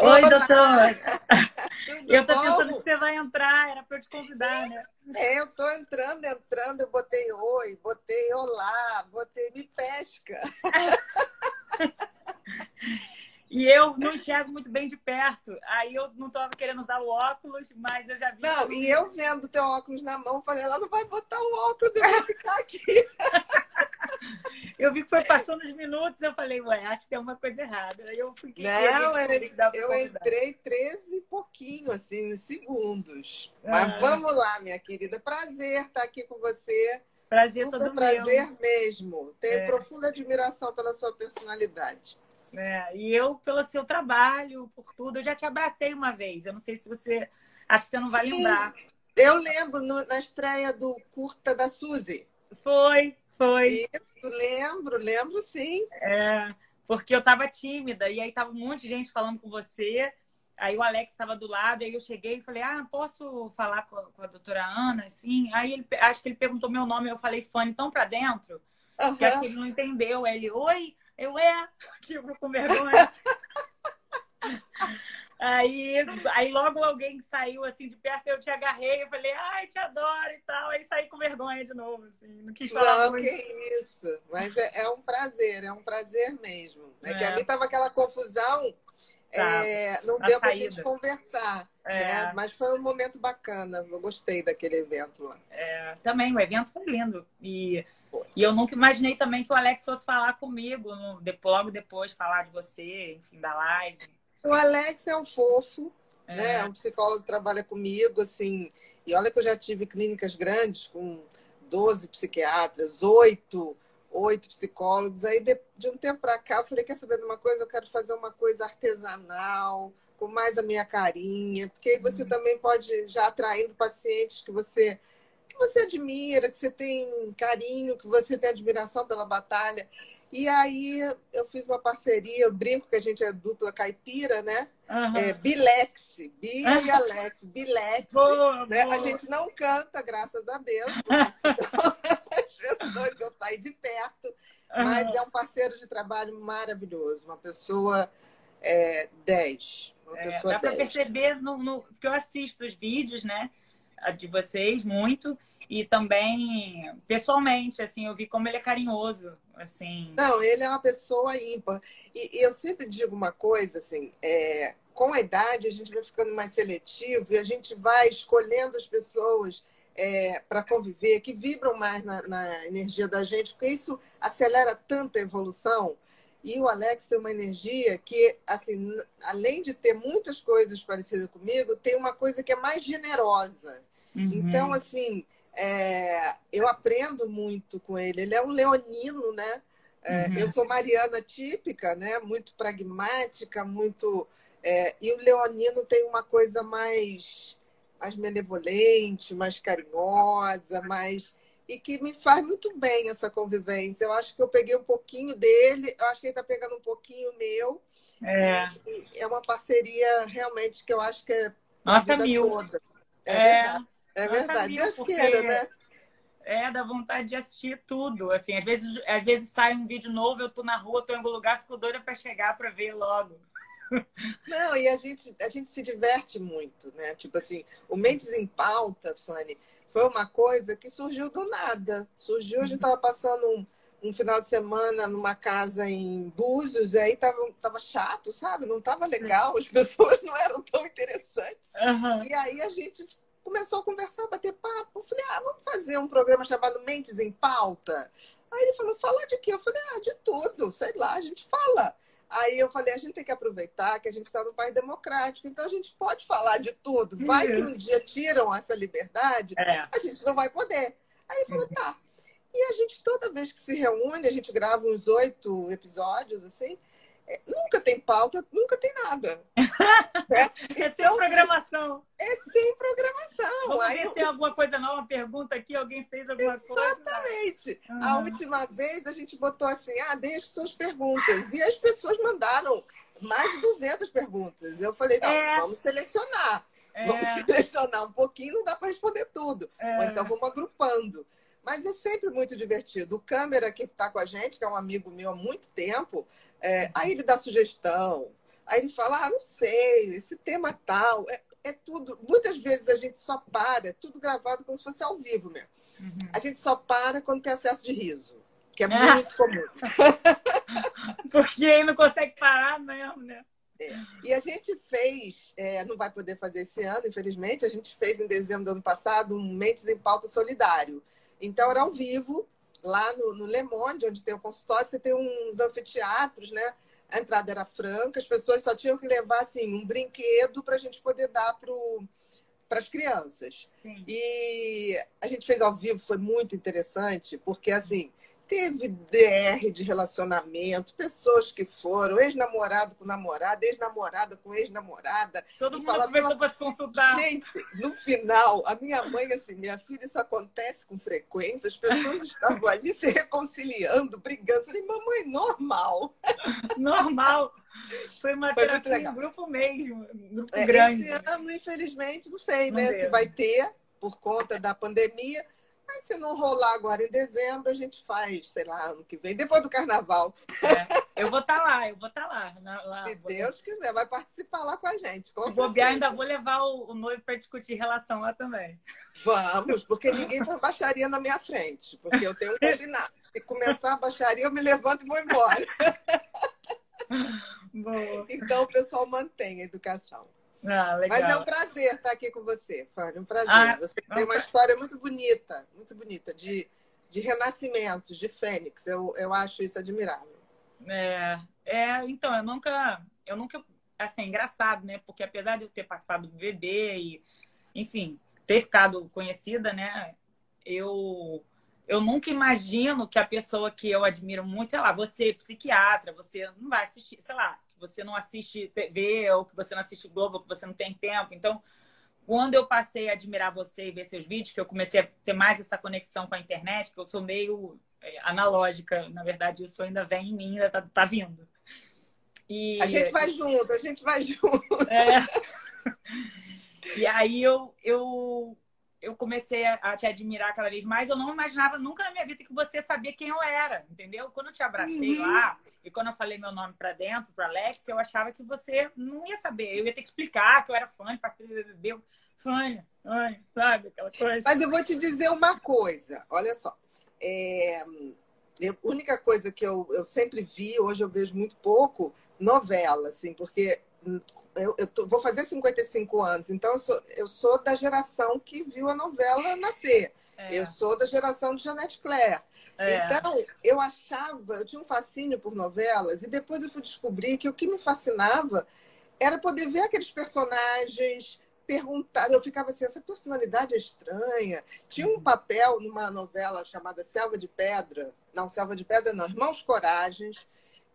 Oi, doutor. eu tô bom? pensando que você vai entrar, era para eu te convidar, né? É, eu tô entrando, entrando, eu botei oi, botei olá, botei me pesca. E eu não enxergo muito bem de perto. Aí eu não estava querendo usar o óculos, mas eu já vi. Não, e eu vendo teu óculos na mão, falei, ela não vai botar o óculos, eu vou ficar aqui. eu vi que foi passando os minutos, eu falei, ué, acho que tem uma coisa errada. Aí eu fiquei. Não, eu, eu entrei 13 e pouquinho, assim, nos segundos. Ah. Mas vamos lá, minha querida. Prazer estar aqui com você. Prazer Super todo prazer meu. mesmo. Tenho é. profunda admiração pela sua personalidade. É, e eu, pelo seu trabalho, por tudo, eu já te abracei uma vez. Eu não sei se você. Acho que você não vai Sim, lembrar. Eu lembro no, na estreia do Curta da Suzy. Foi, foi. Isso, lembro, lembro sim. É, porque eu tava tímida, e aí tava um monte de gente falando com você. Aí o Alex estava do lado, aí eu cheguei e falei, ah, posso falar com a, com a doutora Ana? Sim. Aí ele, acho que ele perguntou meu nome, eu falei, Fanny, tão pra dentro? Uhum. Que acho que ele não entendeu. Aí ele, oi, eu é, eu com vergonha. aí, aí logo alguém saiu assim de perto, eu te agarrei, eu falei, ai, te adoro e tal. Aí saí com vergonha de novo, assim, não quis falar não, muito. que isso. Mas é, é, um prazer, é um prazer mesmo. É, é. que ali tava aquela confusão Tá, é, não deu para a gente conversar, é. né? Mas foi um momento bacana. Eu gostei daquele evento lá. É, também, o evento foi lindo. E, e eu nunca imaginei também que o Alex fosse falar comigo, no, logo depois falar de você, enfim, da live. O Alex é um fofo, é. né? É um psicólogo que trabalha comigo, assim. E olha que eu já tive clínicas grandes com 12 psiquiatras, oito oito psicólogos. Aí, de, de um tempo para cá, eu falei: quer saber de uma coisa? Eu quero fazer uma coisa artesanal, com mais a minha carinha, porque aí você uhum. também pode já atraindo pacientes que você que você admira, que você tem carinho, que você tem admiração pela batalha. E aí eu fiz uma parceria, eu brinco que a gente é dupla caipira, né? Uhum. É, Bilex, Bi e Alex, Bilex. Boa, né? boa. A gente não canta, graças a Deus. as pessoas eu saí de perto, mas é um parceiro de trabalho maravilhoso, uma pessoa é, 10. Uma é, pessoa dá para perceber no, no, que eu assisto os vídeos, né? De vocês muito e também pessoalmente, assim, eu vi como ele é carinhoso, assim. Não, ele é uma pessoa ímpar. E, e eu sempre digo uma coisa, assim, é, com a idade a gente vai ficando mais seletivo e a gente vai escolhendo as pessoas é, para conviver que vibram mais na, na energia da gente, porque isso acelera tanta evolução. E o Alex tem uma energia que, assim, além de ter muitas coisas parecidas comigo, tem uma coisa que é mais generosa. Uhum. Então, assim, é, eu aprendo muito com ele. Ele é um leonino, né? É, uhum. Eu sou mariana típica, né? Muito pragmática, muito. É, e o leonino tem uma coisa mais, mais benevolente, mais carinhosa, mais e que me faz muito bem essa convivência. Eu acho que eu peguei um pouquinho dele, eu acho que ele está pegando um pouquinho meu. É. é uma parceria realmente que eu acho que é Nota mil. toda. É, é. verdade. É verdade, Deus queira, né? É, dá vontade de assistir tudo. Assim, às vezes, às vezes sai um vídeo novo, eu tô na rua, tô em algum lugar, fico doida para chegar para ver logo. Não, e a gente, a gente se diverte muito, né? Tipo assim, o Mentes em Pauta, Fanny, foi uma coisa que surgiu do nada. Surgiu, a gente tava passando um, um final de semana numa casa em Búzios, e aí tava, tava chato, sabe? Não tava legal, as pessoas não eram tão interessantes. Uhum. E aí a gente começou a conversar, bater papo. Eu falei, ah, vamos fazer um programa chamado Mentes em Pauta. Aí ele falou, falar de quê? Eu falei, ah, de tudo, sei lá, a gente fala. Aí eu falei, a gente tem que aproveitar que a gente está num país democrático, então a gente pode falar de tudo. Vai que um dia tiram essa liberdade, é. a gente não vai poder. Aí falou, tá. E a gente, toda vez que se reúne, a gente grava uns oito episódios, assim, nunca tem pauta, nunca tem nada. Né? É sem então, programação. É sem programação. Vamos Aí, ver se tem alguma coisa nova, pergunta aqui, alguém fez alguma exatamente. coisa. Exatamente. Uhum. A última vez a gente botou assim, ah, deixe suas perguntas. E as pessoas mandaram mais de 200 perguntas. Eu falei, não, é. vamos selecionar. É. Vamos selecionar um pouquinho, não dá para responder tudo. É. Ou então vamos agrupando. Mas é sempre muito divertido. O câmera que está com a gente, que é um amigo meu há muito tempo, é, aí ele dá sugestão, Aí ele fala, ah, não sei, esse tema tal. É, é tudo. Muitas vezes a gente só para, é tudo gravado como se fosse ao vivo mesmo. Uhum. A gente só para quando tem acesso de riso, que é muito comum. Porque aí não consegue parar mesmo, né? É. E a gente fez, é, não vai poder fazer esse ano, infelizmente, a gente fez em dezembro do ano passado um Mentes em Pauta Solidário. Então era ao vivo, lá no, no Le Monde, onde tem o consultório, você tem uns anfiteatros, né? A entrada era franca, as pessoas só tinham que levar assim, um brinquedo para a gente poder dar para as crianças. Sim. E a gente fez ao vivo, foi muito interessante, porque assim, teve DR de relacionamento, pessoas que foram, ex-namorado com namorada, ex-namorada com ex-namorada. Todo mundo fala, pela... para se consultar. Gente, no final, a minha mãe, assim, minha filha, isso acontece com frequência, as pessoas estavam ali se reconciliando, brigando. Eu falei, mamãe, normal. Normal. Foi uma Foi terapia em grupo mesmo, grupo é, grande. Esse ano, infelizmente, não sei, não né? Deu. Se vai ter, por conta da pandemia mas se não rolar agora em dezembro, a gente faz, sei lá, ano que vem, depois do carnaval. É, eu vou estar tá lá, eu vou estar tá lá, lá. Se Deus quiser, vai participar lá com a gente. Com bobear, ainda vou levar o, o noivo para discutir relação lá também. Vamos, porque ninguém faz baixaria na minha frente, porque eu tenho um combinado. Se começar a baixaria, eu me levanto e vou embora. Boa. Então, o pessoal mantém a educação. Ah, Mas é um prazer estar aqui com você, Fábio. Um prazer. Ah, você tem uma história muito bonita, muito bonita, de, de renascimentos, de fênix. Eu, eu acho isso admirável. É, é, então, eu nunca, eu nunca, assim, é engraçado, né? Porque apesar de eu ter participado do bebê e, enfim, ter ficado conhecida, né? Eu, eu nunca imagino que a pessoa que eu admiro muito, sei lá, você psiquiatra, você não vai assistir, sei lá, que você não assiste TV, ou que você não assiste Globo, ou que você não tem tempo. Então, quando eu passei a admirar você e ver seus vídeos, que eu comecei a ter mais essa conexão com a internet, que eu sou meio é, analógica, na verdade, isso ainda vem em mim, ainda tá, tá vindo. E... A gente vai junto, a gente vai junto. É. E aí eu, eu eu comecei a, te admirar cada vez mais. Eu não imaginava nunca na minha vida que você sabia quem eu era, entendeu? Quando eu te abracei uhum. lá e quando eu falei meu nome para dentro, para Alex, eu achava que você não ia saber. Eu ia ter que explicar que eu era fã, participei do BBB. Fã, fã, sabe? Aquela coisa. Mas eu vou te dizer uma coisa. Olha só. É... A única coisa que eu, eu sempre vi, hoje eu vejo muito pouco, novela, assim, porque eu, eu tô, vou fazer 55 anos, então eu sou, eu sou da geração que viu a novela nascer. É. Eu sou da geração de Janete Claire. É. Então, eu achava, eu tinha um fascínio por novelas, e depois eu fui descobrir que o que me fascinava era poder ver aqueles personagens, perguntar. Eu ficava assim, essa personalidade é estranha. Tinha um papel numa novela chamada Selva de Pedra. Não, Selva de Pedra não, Irmãos Coragens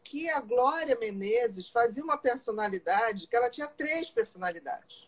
que a Glória Menezes fazia uma personalidade, que ela tinha três personalidades,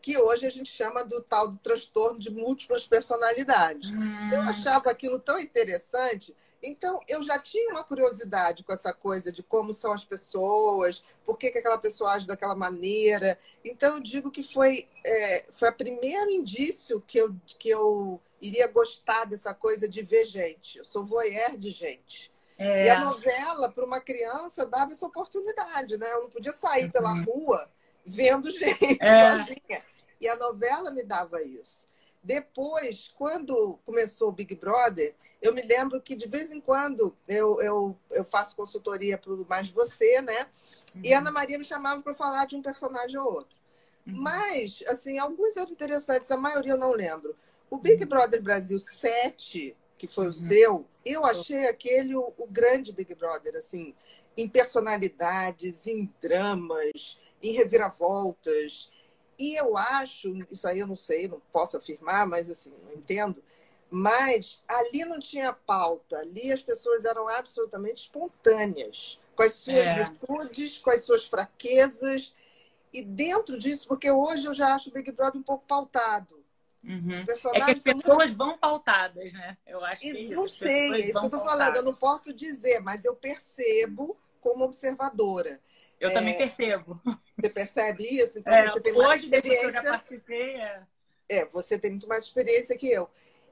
que hoje a gente chama do tal do transtorno de múltiplas personalidades. Hum. Eu achava aquilo tão interessante. Então, eu já tinha uma curiosidade com essa coisa de como são as pessoas, por que, que aquela pessoa age daquela maneira. Então, eu digo que foi, é, foi o primeiro indício que eu, que eu iria gostar dessa coisa de ver gente. Eu sou voyeur de gente. É. E a novela, para uma criança, dava essa oportunidade, né? Eu não podia sair pela uhum. rua vendo gente é. sozinha. E a novela me dava isso. Depois, quando começou o Big Brother, eu me lembro que de vez em quando eu, eu, eu faço consultoria para o Mais Você, né? Uhum. E a Ana Maria me chamava para falar de um personagem ou outro. Uhum. Mas, assim, alguns eram interessantes, a maioria eu não lembro. O Big uhum. Brother Brasil 7, que foi o uhum. seu, eu achei aquele o, o, grande Big Brother, assim, em personalidades, em dramas, em reviravoltas. E eu acho, isso aí eu não sei, não posso afirmar, mas assim, não entendo. Mas ali não tinha pauta, ali as pessoas eram absolutamente espontâneas, com as suas é. virtudes, com as suas fraquezas. E dentro disso, porque hoje eu já acho o Big Brother um pouco pautado Uhum. É que as pessoas muito... vão pautadas, né? Eu acho que é isso. Não sei, é isso que eu tô falando. Eu não posso dizer, mas eu percebo como observadora. Eu é... também percebo. Você percebe isso? Então é, você tem hoje, mais experiência. eu já participei, é... é, você tem muito mais experiência que eu.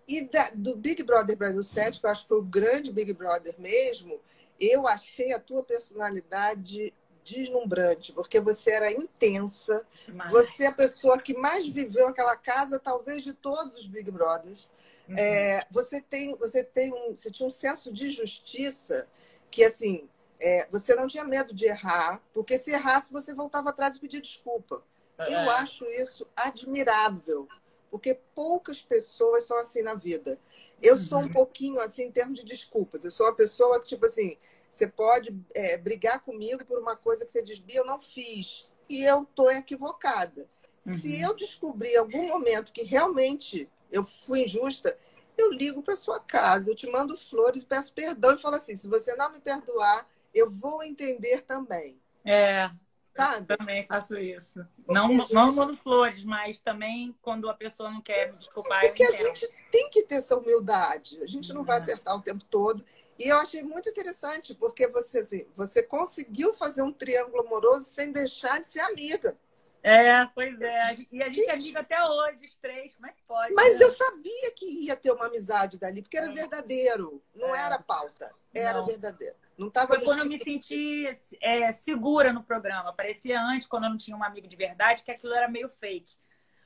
E da, do Big Brother Brasil 7, que eu acho que foi o grande Big Brother mesmo, eu achei a tua personalidade deslumbrante, porque você era intensa, Mas... você é a pessoa que mais viveu aquela casa, talvez de todos os Big Brothers. Uhum. É, você tem, você tem um, você tinha um senso de justiça que assim, é, você não tinha medo de errar, porque se errasse você voltava atrás e pedia desculpa. É. Eu acho isso admirável, porque poucas pessoas são assim na vida. Eu uhum. sou um uhum. pouquinho assim em termos de desculpas. Eu sou uma pessoa que tipo assim você pode é, brigar comigo por uma coisa que você diz, Bia, eu não fiz. E eu estou equivocada. Uhum. Se eu descobrir em algum momento que realmente eu fui injusta, eu ligo para sua casa, eu te mando flores, peço perdão e falo assim: se você não me perdoar, eu vou entender também. É. Sabe? também faço isso. não, gente... não mando flores, mas também quando a pessoa não quer me desculpar. Porque a gente tem que ter essa humildade. A gente não vai é. acertar o tempo todo. E eu achei muito interessante, porque você, assim, você conseguiu fazer um triângulo amoroso sem deixar de ser amiga. É, pois é. E a gente, é amiga até hoje, os três. Como é que pode? Mas né? eu sabia que ia ter uma amizade dali, porque era é. verdadeiro. Não é. era pauta. Era não. verdadeiro. Não tava Foi quando eu me senti é, segura no programa. Parecia antes, quando eu não tinha um amigo de verdade, que aquilo era meio fake.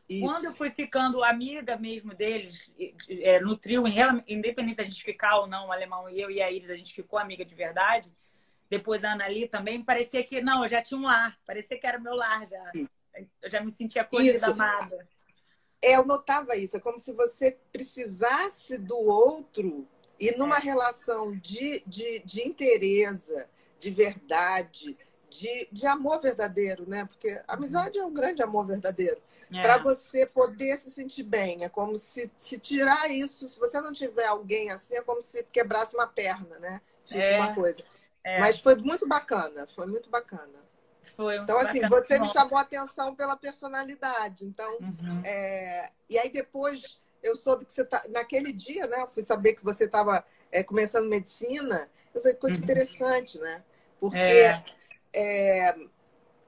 Isso. Quando eu fui ficando amiga mesmo deles, é, no trio, independente da gente ficar ou não, o alemão e eu e a Iris, a gente ficou amiga de verdade. Depois a Anali também, parecia que, não, eu já tinha um lar, parecia que era meu lar já. Isso. Eu já me sentia acolhida, amada. É, eu notava isso, é como se você precisasse do outro e numa é. relação de, de, de interesse, de verdade, de, de amor verdadeiro, né? Porque amizade é um grande amor verdadeiro. É. Para você poder se sentir bem. É como se, se tirar isso, se você não tiver alguém assim, é como se quebrasse uma perna, né? Fica é. uma coisa. É. Mas foi muito bacana, foi muito bacana. Foi então, assim, você me chamou a atenção pela personalidade. Então, uhum. é... e aí depois eu soube que você tá. Naquele dia, né? Eu fui saber que você estava é, começando medicina. Eu falei, coisa uhum. interessante, né? Porque é é,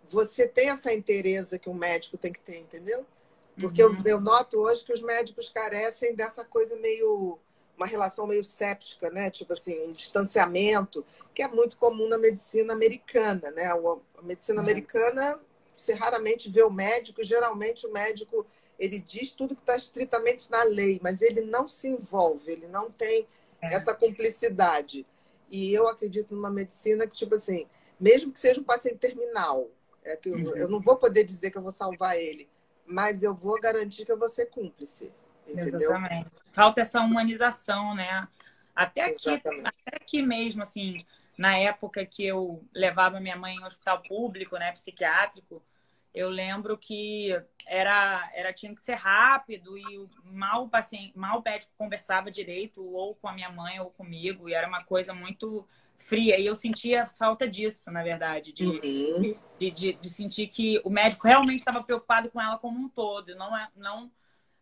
você tem essa interesse que um médico tem que ter, entendeu? Porque uhum. eu, eu, noto hoje que os médicos carecem dessa coisa meio. uma relação meio séptica, né? Tipo assim, um distanciamento, que é muito comum na medicina americana, né? A medicina uhum. americana, você raramente vê o médico, geralmente o médico ele diz tudo que está estritamente na lei, mas ele não se envolve, ele não tem é. essa cumplicidade. E eu acredito numa medicina que, tipo assim, mesmo que seja um paciente terminal, é que uhum. eu não vou poder dizer que eu vou salvar ele, mas eu vou garantir que eu vou ser cúmplice. Entendeu? Exatamente. Falta essa humanização, né? Até aqui, até aqui mesmo, assim, na época que eu levava minha mãe em hospital público, né, psiquiátrico, eu lembro que era, era tinha que ser rápido e mal o paciente, mal o médico conversava direito ou com a minha mãe ou comigo e era uma coisa muito fria e eu sentia falta disso, na verdade, de, uhum. de, de, de, sentir que o médico realmente estava preocupado com ela como um todo, não é não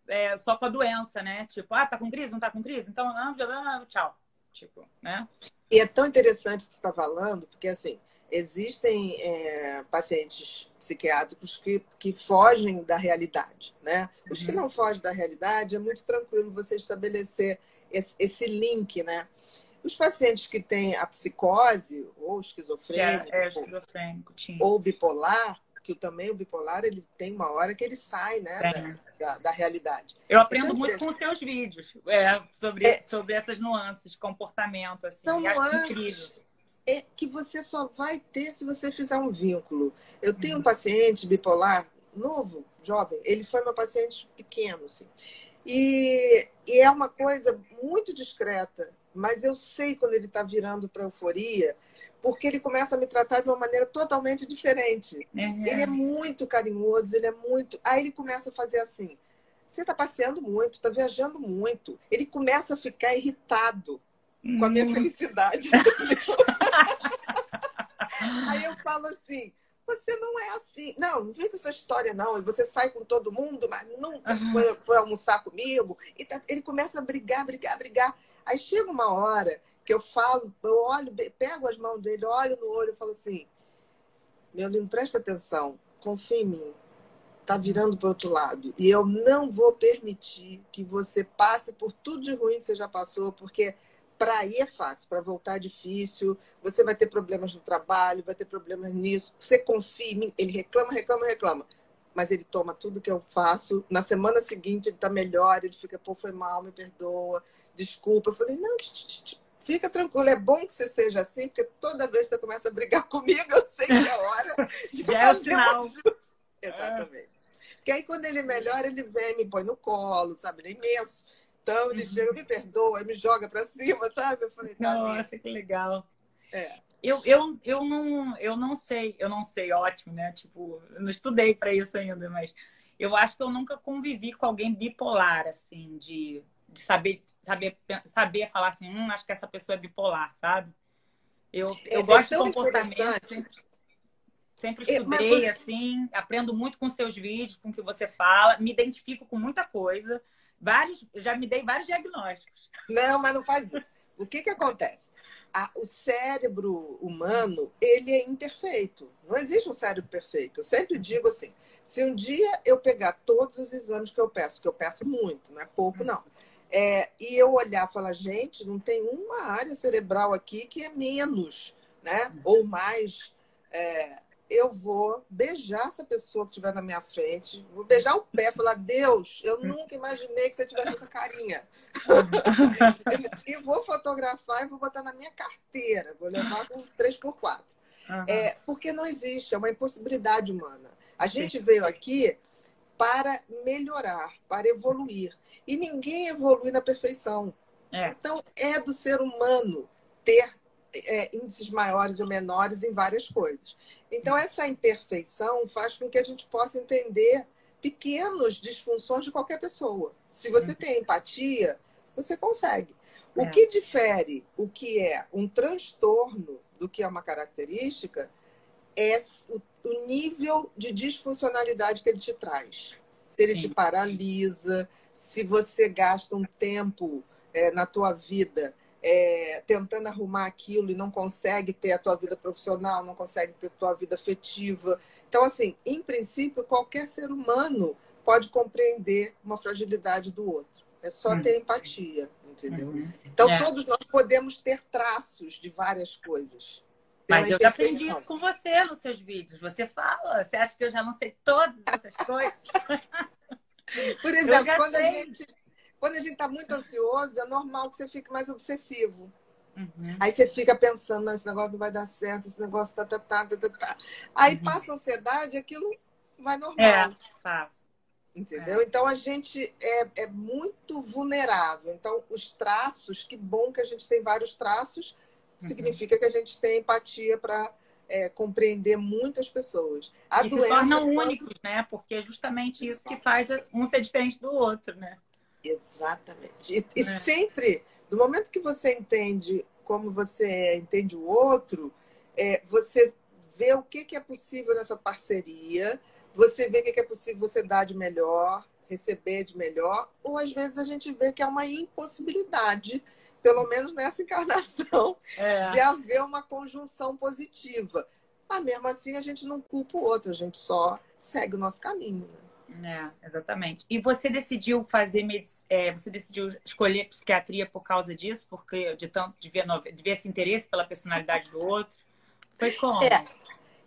é, só com a doença, né? Tipo, ah, tá com crise, não tá com crise, então não, tchau, tipo, né? E é tão interessante o que você está falando, porque assim existem é, pacientes psiquiátricos que, que fogem da realidade, né? Os que uhum. não fogem da realidade é muito tranquilo você estabelecer esse, esse link, né? Os pacientes que têm a psicose ou esquizofrênico, é, é esquizofrênico ou bipolar, que também o bipolar ele tem uma hora que ele sai, né, da, da, da, realidade. Eu aprendo então, muito com os seus vídeos é, sobre, é, sobre essas nuances de comportamento, assim. São nuances, incrível é que você só vai ter se você fizer um vínculo. Eu tenho um paciente bipolar novo, jovem, ele foi meu paciente pequeno, assim. E, e é uma coisa muito discreta, mas eu sei quando ele está virando para euforia, porque ele começa a me tratar de uma maneira totalmente diferente. Uhum. Ele é muito carinhoso, ele é muito. Aí ele começa a fazer assim: você está passeando muito, está viajando muito. Ele começa a ficar irritado com a minha uhum. felicidade. Aí eu falo assim, você não é assim. Não, não vem com essa história, não. E você sai com todo mundo, mas nunca uhum. foi, foi, almoçar comigo. E tá, ele começa a brigar, brigar, brigar. Aí chega uma hora que eu falo, eu olho, pego as mãos dele, olho no olho e falo assim, meu lindo, presta atenção, confia em mim. Tá virando para outro lado. E eu não vou permitir que você passe por tudo de ruim que você já passou, porque para ir é fácil, para voltar é difícil. Você vai ter problemas no trabalho, vai ter problemas nisso. Você confia em mim. Ele reclama, reclama, reclama. Mas ele toma tudo que eu faço. Na semana seguinte, ele está melhor. Ele fica, pô, foi mal, me perdoa, desculpa. Eu falei, não, fica tranquilo. É bom que você seja assim, porque toda vez que você começa a brigar comigo, eu sei que é hora de é o sinal. Exatamente. Porque aí, quando ele melhora, ele vem, me põe no colo, sabe? Ele é imenso. Então ele uhum. chega, me perdoa, me joga para cima, sabe? Eu falei, tá Nossa, que legal. É. Eu, eu, eu, não, eu não sei, eu não sei, ótimo, né? Tipo, eu não estudei para isso ainda, mas eu acho que eu nunca convivi com alguém bipolar, assim, de, de saber, saber, saber falar assim, hum, acho que essa pessoa é bipolar, sabe? Eu, eu é, gosto é de comportamento, sempre, sempre é, estudei, você... assim, aprendo muito com seus vídeos, com o que você fala, me identifico com muita coisa vários, já me dei vários diagnósticos. Não, mas não faz isso. O que que acontece? A, o cérebro humano, ele é imperfeito. Não existe um cérebro perfeito. Eu sempre digo assim, se um dia eu pegar todos os exames que eu peço, que eu peço muito, não é pouco não, é, e eu olhar e falar, gente, não tem uma área cerebral aqui que é menos, né? Ou mais é, eu vou beijar essa pessoa que estiver na minha frente, vou beijar o pé, falar, Deus, eu nunca imaginei que você tivesse essa carinha. e vou fotografar e vou botar na minha carteira, vou levar com 3x4. Uhum. É, porque não existe, é uma impossibilidade humana. A gente Sim. veio aqui para melhorar, para evoluir. E ninguém evolui na perfeição. É. Então, é do ser humano ter é, índices maiores ou menores em várias coisas. Então, essa imperfeição faz com que a gente possa entender pequenas disfunções de qualquer pessoa. Se você uhum. tem empatia, você consegue. O é. que difere o que é um transtorno do que é uma característica é o, o nível de disfuncionalidade que ele te traz. Se ele Sim. te paralisa, se você gasta um tempo é, na tua vida é, tentando arrumar aquilo e não consegue ter a tua vida profissional, não consegue ter a tua vida afetiva. Então, assim, em princípio, qualquer ser humano pode compreender uma fragilidade do outro. É só uhum. ter empatia, entendeu? Uhum. Então, é. todos nós podemos ter traços de várias coisas. Mas eu já aprendi isso com você nos seus vídeos. Você fala, você acha que eu já não sei todas essas coisas? Por exemplo, quando sei. a gente quando a gente está muito ansioso, é normal que você fique mais obsessivo. Uhum. Aí você fica pensando, esse negócio não vai dar certo, esse negócio tá, tá, tá, tá, tá. tá. Aí uhum. passa a ansiedade, aquilo vai normal. É, passa. Entendeu? É. Então a gente é, é muito vulnerável. Então, os traços, que bom que a gente tem vários traços. Significa que a gente tem empatia para é, compreender muitas pessoas. A e doença, se tornam únicos, né? Porque é justamente isso que faz um ser diferente do outro, né? Exatamente. E, e é. sempre, do momento que você entende como você entende o outro, é, você vê o que, que é possível nessa parceria, você vê o que, que é possível você dar de melhor, receber de melhor, ou às vezes a gente vê que é uma impossibilidade, pelo menos nessa encarnação, é. de haver uma conjunção positiva. Mas mesmo assim a gente não culpa o outro, a gente só segue o nosso caminho. Né? É, exatamente. E você decidiu fazer é, você decidiu escolher psiquiatria por causa disso, porque de tanto de ver, de ver esse interesse pela personalidade do outro? Foi como? É,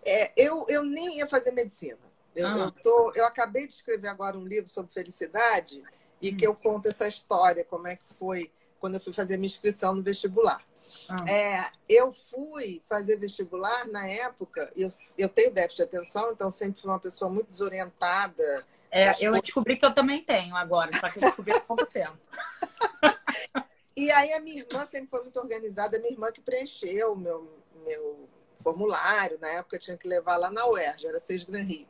é eu, eu nem ia fazer medicina. Eu, ah. eu, tô, eu acabei de escrever agora um livro sobre felicidade e hum. que eu conto essa história, como é que foi quando eu fui fazer minha inscrição no vestibular. Ah. É, eu fui fazer vestibular na época, eu, eu tenho déficit de atenção, então sempre fui uma pessoa muito desorientada. É, eu coisas... descobri que eu também tenho agora, só que eu descobri há pouco tempo. e aí a minha irmã sempre foi muito organizada, a minha irmã que preencheu o meu, meu formulário, na época eu tinha que levar lá na UERJ, era Seis Gran Rio.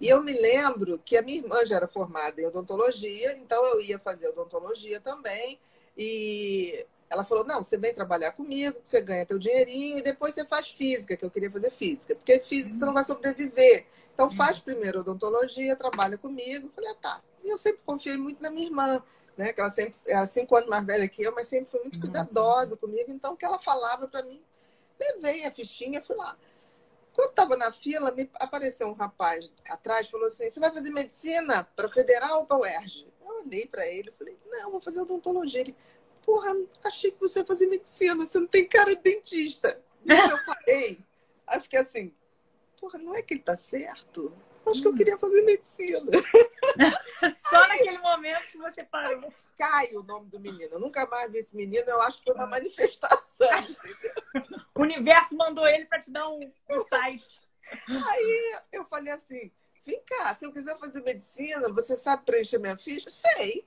E eu me lembro que a minha irmã já era formada em odontologia, então eu ia fazer odontologia também. E ela falou: não, você vem trabalhar comigo, você ganha teu dinheirinho e depois você faz física, que eu queria fazer física, porque física você não vai sobreviver. Então faz primeiro odontologia, trabalha comigo. Eu falei, ah, tá. E eu sempre confiei muito na minha irmã, né? Que ela sempre era cinco anos mais velha que eu, mas sempre foi muito cuidadosa comigo. Então o que ela falava para mim, levei a fichinha, fui lá. Quando estava na fila, me apareceu um rapaz atrás, falou assim: "Você vai fazer medicina para federal ou para UERJ?" Eu olhei para ele, falei: "Não, vou fazer odontologia." Ele porra, achei que você ia fazer medicina, você não tem cara de dentista. E eu parei, aí fiquei assim, porra, não é que ele tá certo? Acho que eu queria fazer medicina. Só naquele momento que você parou. Caio, o nome do menino. Eu nunca mais vi esse menino, eu acho que foi uma manifestação. o universo mandou ele para te dar um, um site. Aí eu falei assim: vem cá, se eu quiser fazer medicina, você sabe preencher minha ficha? Sei.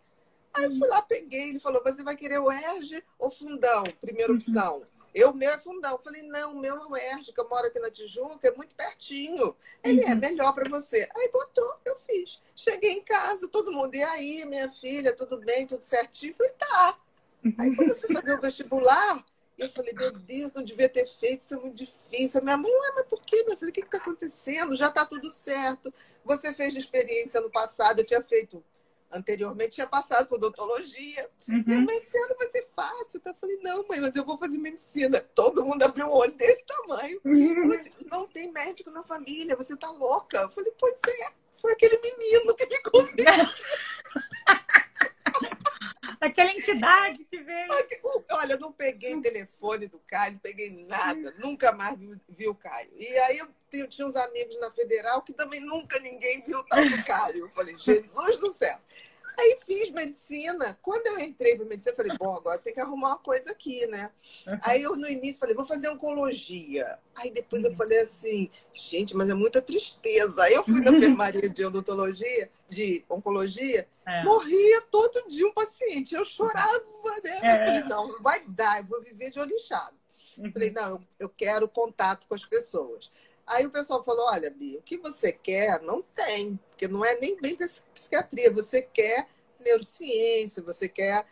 Aí eu fui lá, peguei, ele falou: você vai querer o ERG ou fundão? Primeira uhum. opção. Eu, meu é fundão. Eu falei, não, o meu é o ERG, que eu moro aqui na Tijuca, é muito pertinho. Ele é uhum. é melhor para você. Aí botou, eu fiz. Cheguei em casa, todo mundo, e aí, minha filha, tudo bem, tudo certinho? Eu falei, tá. Aí quando eu fui fazer o vestibular, eu falei, meu Deus, não devia ter feito, isso é muito difícil. A minha mãe, ué, mas por quê, minha filha? O que está acontecendo? Já está tudo certo. Você fez de experiência no passado, eu tinha feito anteriormente tinha passado por odontologia. Uhum. Minha mãe, esse ano vai ser fácil. Eu falei, não, mãe, mas eu vou fazer medicina. Todo mundo abriu o olho desse tamanho. Uhum. Assim, não tem médico na família, você tá louca. Eu falei, pois é, foi aquele menino que me convenceu. Aquela entidade que veio. Olha, eu não peguei o telefone do Caio, não peguei nada, nunca mais vi, vi o Caio. E aí eu tinha uns amigos na Federal que também nunca ninguém viu o tal do Caio. Eu falei, Jesus do céu. Aí fiz medicina. Quando eu entrei para medicina, eu falei, bom, agora tem que arrumar uma coisa aqui, né? Aí eu no início falei, vou fazer oncologia. Aí depois eu falei assim, gente, mas é muita tristeza. Aí eu fui na enfermaria de odontologia, de oncologia, é. morria todo dia um paciente. Eu chorava, né? É. Eu falei, não, não vai dar, eu vou viver de olho inchado. Uhum. Falei, não, eu, eu quero contato com as pessoas. Aí o pessoal falou: olha, Bia, o que você quer não tem, porque não é nem bem psiquiatria, você quer neurociência, você quer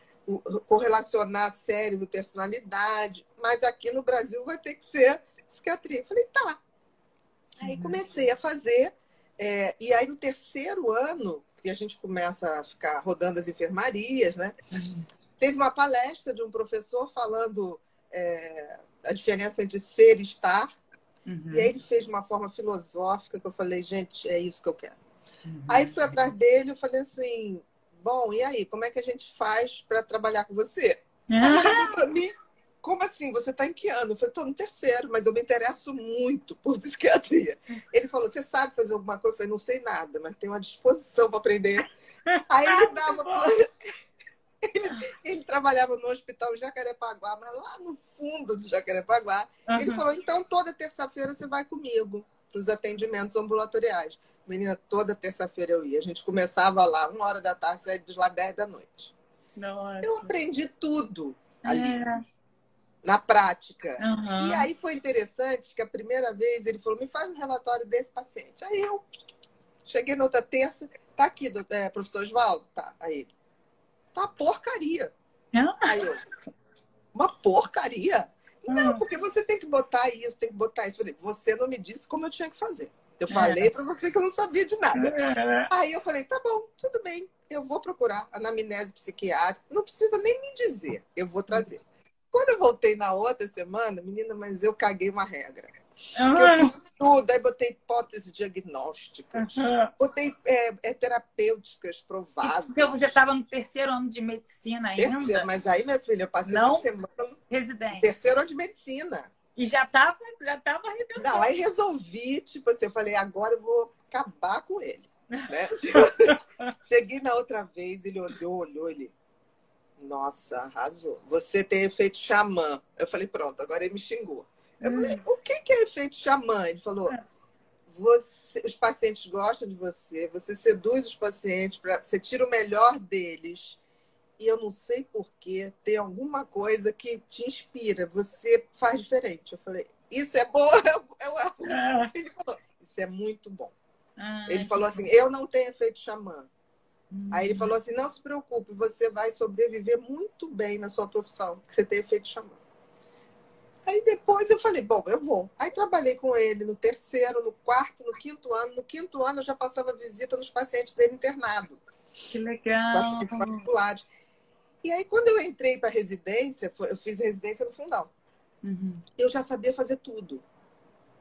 correlacionar cérebro e personalidade, mas aqui no Brasil vai ter que ser psiquiatria. Eu falei, tá. Aí uhum. comecei a fazer, é, e aí no terceiro ano, que a gente começa a ficar rodando as enfermarias, né? Teve uma palestra de um professor falando é, a diferença entre ser e estar. Uhum. E aí ele fez de uma forma filosófica que eu falei, gente, é isso que eu quero. Uhum. Aí fui atrás dele e falei assim, bom, e aí, como é que a gente faz para trabalhar com você? Uhum. mim, como assim? Você está em que ano? Eu falei, estou no terceiro, mas eu me interesso muito por psiquiatria. Ele falou, você sabe fazer alguma coisa? Eu falei, não sei nada, mas tenho uma disposição para aprender. Aí ele dava ele, ele, trabalhava no hospital Jacarepaguá, mas lá no fundo do Jacarepaguá. Uhum. Ele falou: então toda terça-feira você vai comigo para os atendimentos ambulatoriais. Menina, toda terça-feira eu ia. A gente começava lá, uma hora da tarde, saía de lá dez da noite. Nossa. Eu aprendi tudo ali. É. Na prática. Uhum. E aí foi interessante que a primeira vez ele falou: me faz um relatório desse paciente. Aí eu cheguei na outra terça, tá aqui, é, professor Oswaldo? Tá, aí tá porcaria. Ah. Aí eu, uma porcaria? Ah. Não, porque você tem que botar isso, tem que botar isso. Eu falei, você não me disse como eu tinha que fazer. Eu falei é. para você que eu não sabia de nada. É. Aí eu falei, tá bom, tudo bem, eu vou procurar anamnese psiquiátrica. Não precisa nem me dizer, eu vou trazer. Quando eu voltei na outra semana, menina, mas eu caguei uma regra. Ah. Eu fiz tudo, aí botei hipóteses diagnósticas, uhum. botei é, é, terapêuticas prováveis. Porque você estava no terceiro ano de medicina ainda? Terceiro, mas aí, minha filha, eu passei Não uma semana residente. terceiro ano de medicina. E já estava já tava arrebentando. Não, aí resolvi, tipo assim, eu falei, agora eu vou acabar com ele. Né? Cheguei na outra vez, ele olhou, olhou, ele... Nossa, arrasou. Você tem efeito xamã. Eu falei, pronto, agora ele me xingou. Eu falei, o que é efeito xamã? Ele falou, é. você, os pacientes gostam de você, você seduz os pacientes, pra, você tira o melhor deles. E eu não sei porquê, tem alguma coisa que te inspira, você faz diferente. Eu falei, isso é bom? É. Ele falou, isso é muito bom. Ah, ele falou assim, eu não tenho efeito xamã. Hum. Aí ele falou assim, não se preocupe, você vai sobreviver muito bem na sua profissão, que você tem efeito xamã. Aí depois eu falei, bom, eu vou. Aí trabalhei com ele no terceiro, no quarto, no quinto ano. No quinto ano eu já passava visita nos pacientes dele internado. Que legal. Pacientes particulares. E aí quando eu entrei para residência, eu fiz residência no fundão. Uhum. Eu já sabia fazer tudo.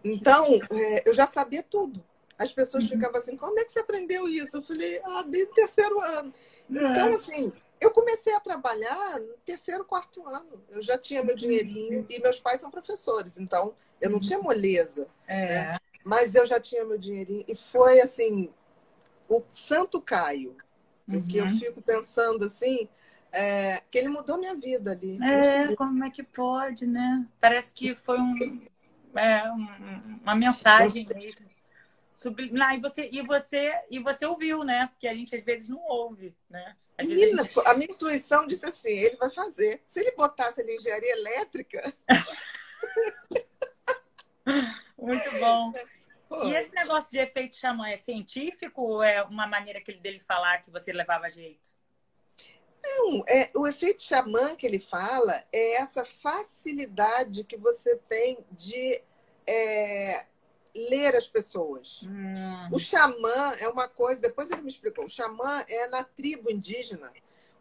Então, é, eu já sabia tudo. As pessoas uhum. ficavam assim, quando é que você aprendeu isso? Eu falei, ah, desde o terceiro ano. Então, assim, Eu comecei a trabalhar no terceiro, quarto ano. Eu já tinha meu dinheirinho e meus pais são professores, então eu não tinha moleza. É. Né? Mas eu já tinha meu dinheirinho e foi assim o Santo Caio, porque uhum. eu fico pensando assim é, que ele mudou minha vida ali. É, como é que pode, né? Parece que foi um, é, um, uma mensagem mesmo. Subliminar. E você, e, você, e você ouviu, né? Porque a gente às vezes não ouve, né? Menina, a, gente... a, minha intuição disse assim: ele vai fazer. Se ele botasse ali engenharia elétrica. Muito bom. E esse negócio de efeito xamã é científico ou é uma maneira que ele dele falar que você levava jeito? Não, é, o efeito xamã que ele fala é essa facilidade que você tem de é, ler as pessoas. Hum. O xamã é uma coisa, depois ele me explicou, o xamã é na tribo indígena.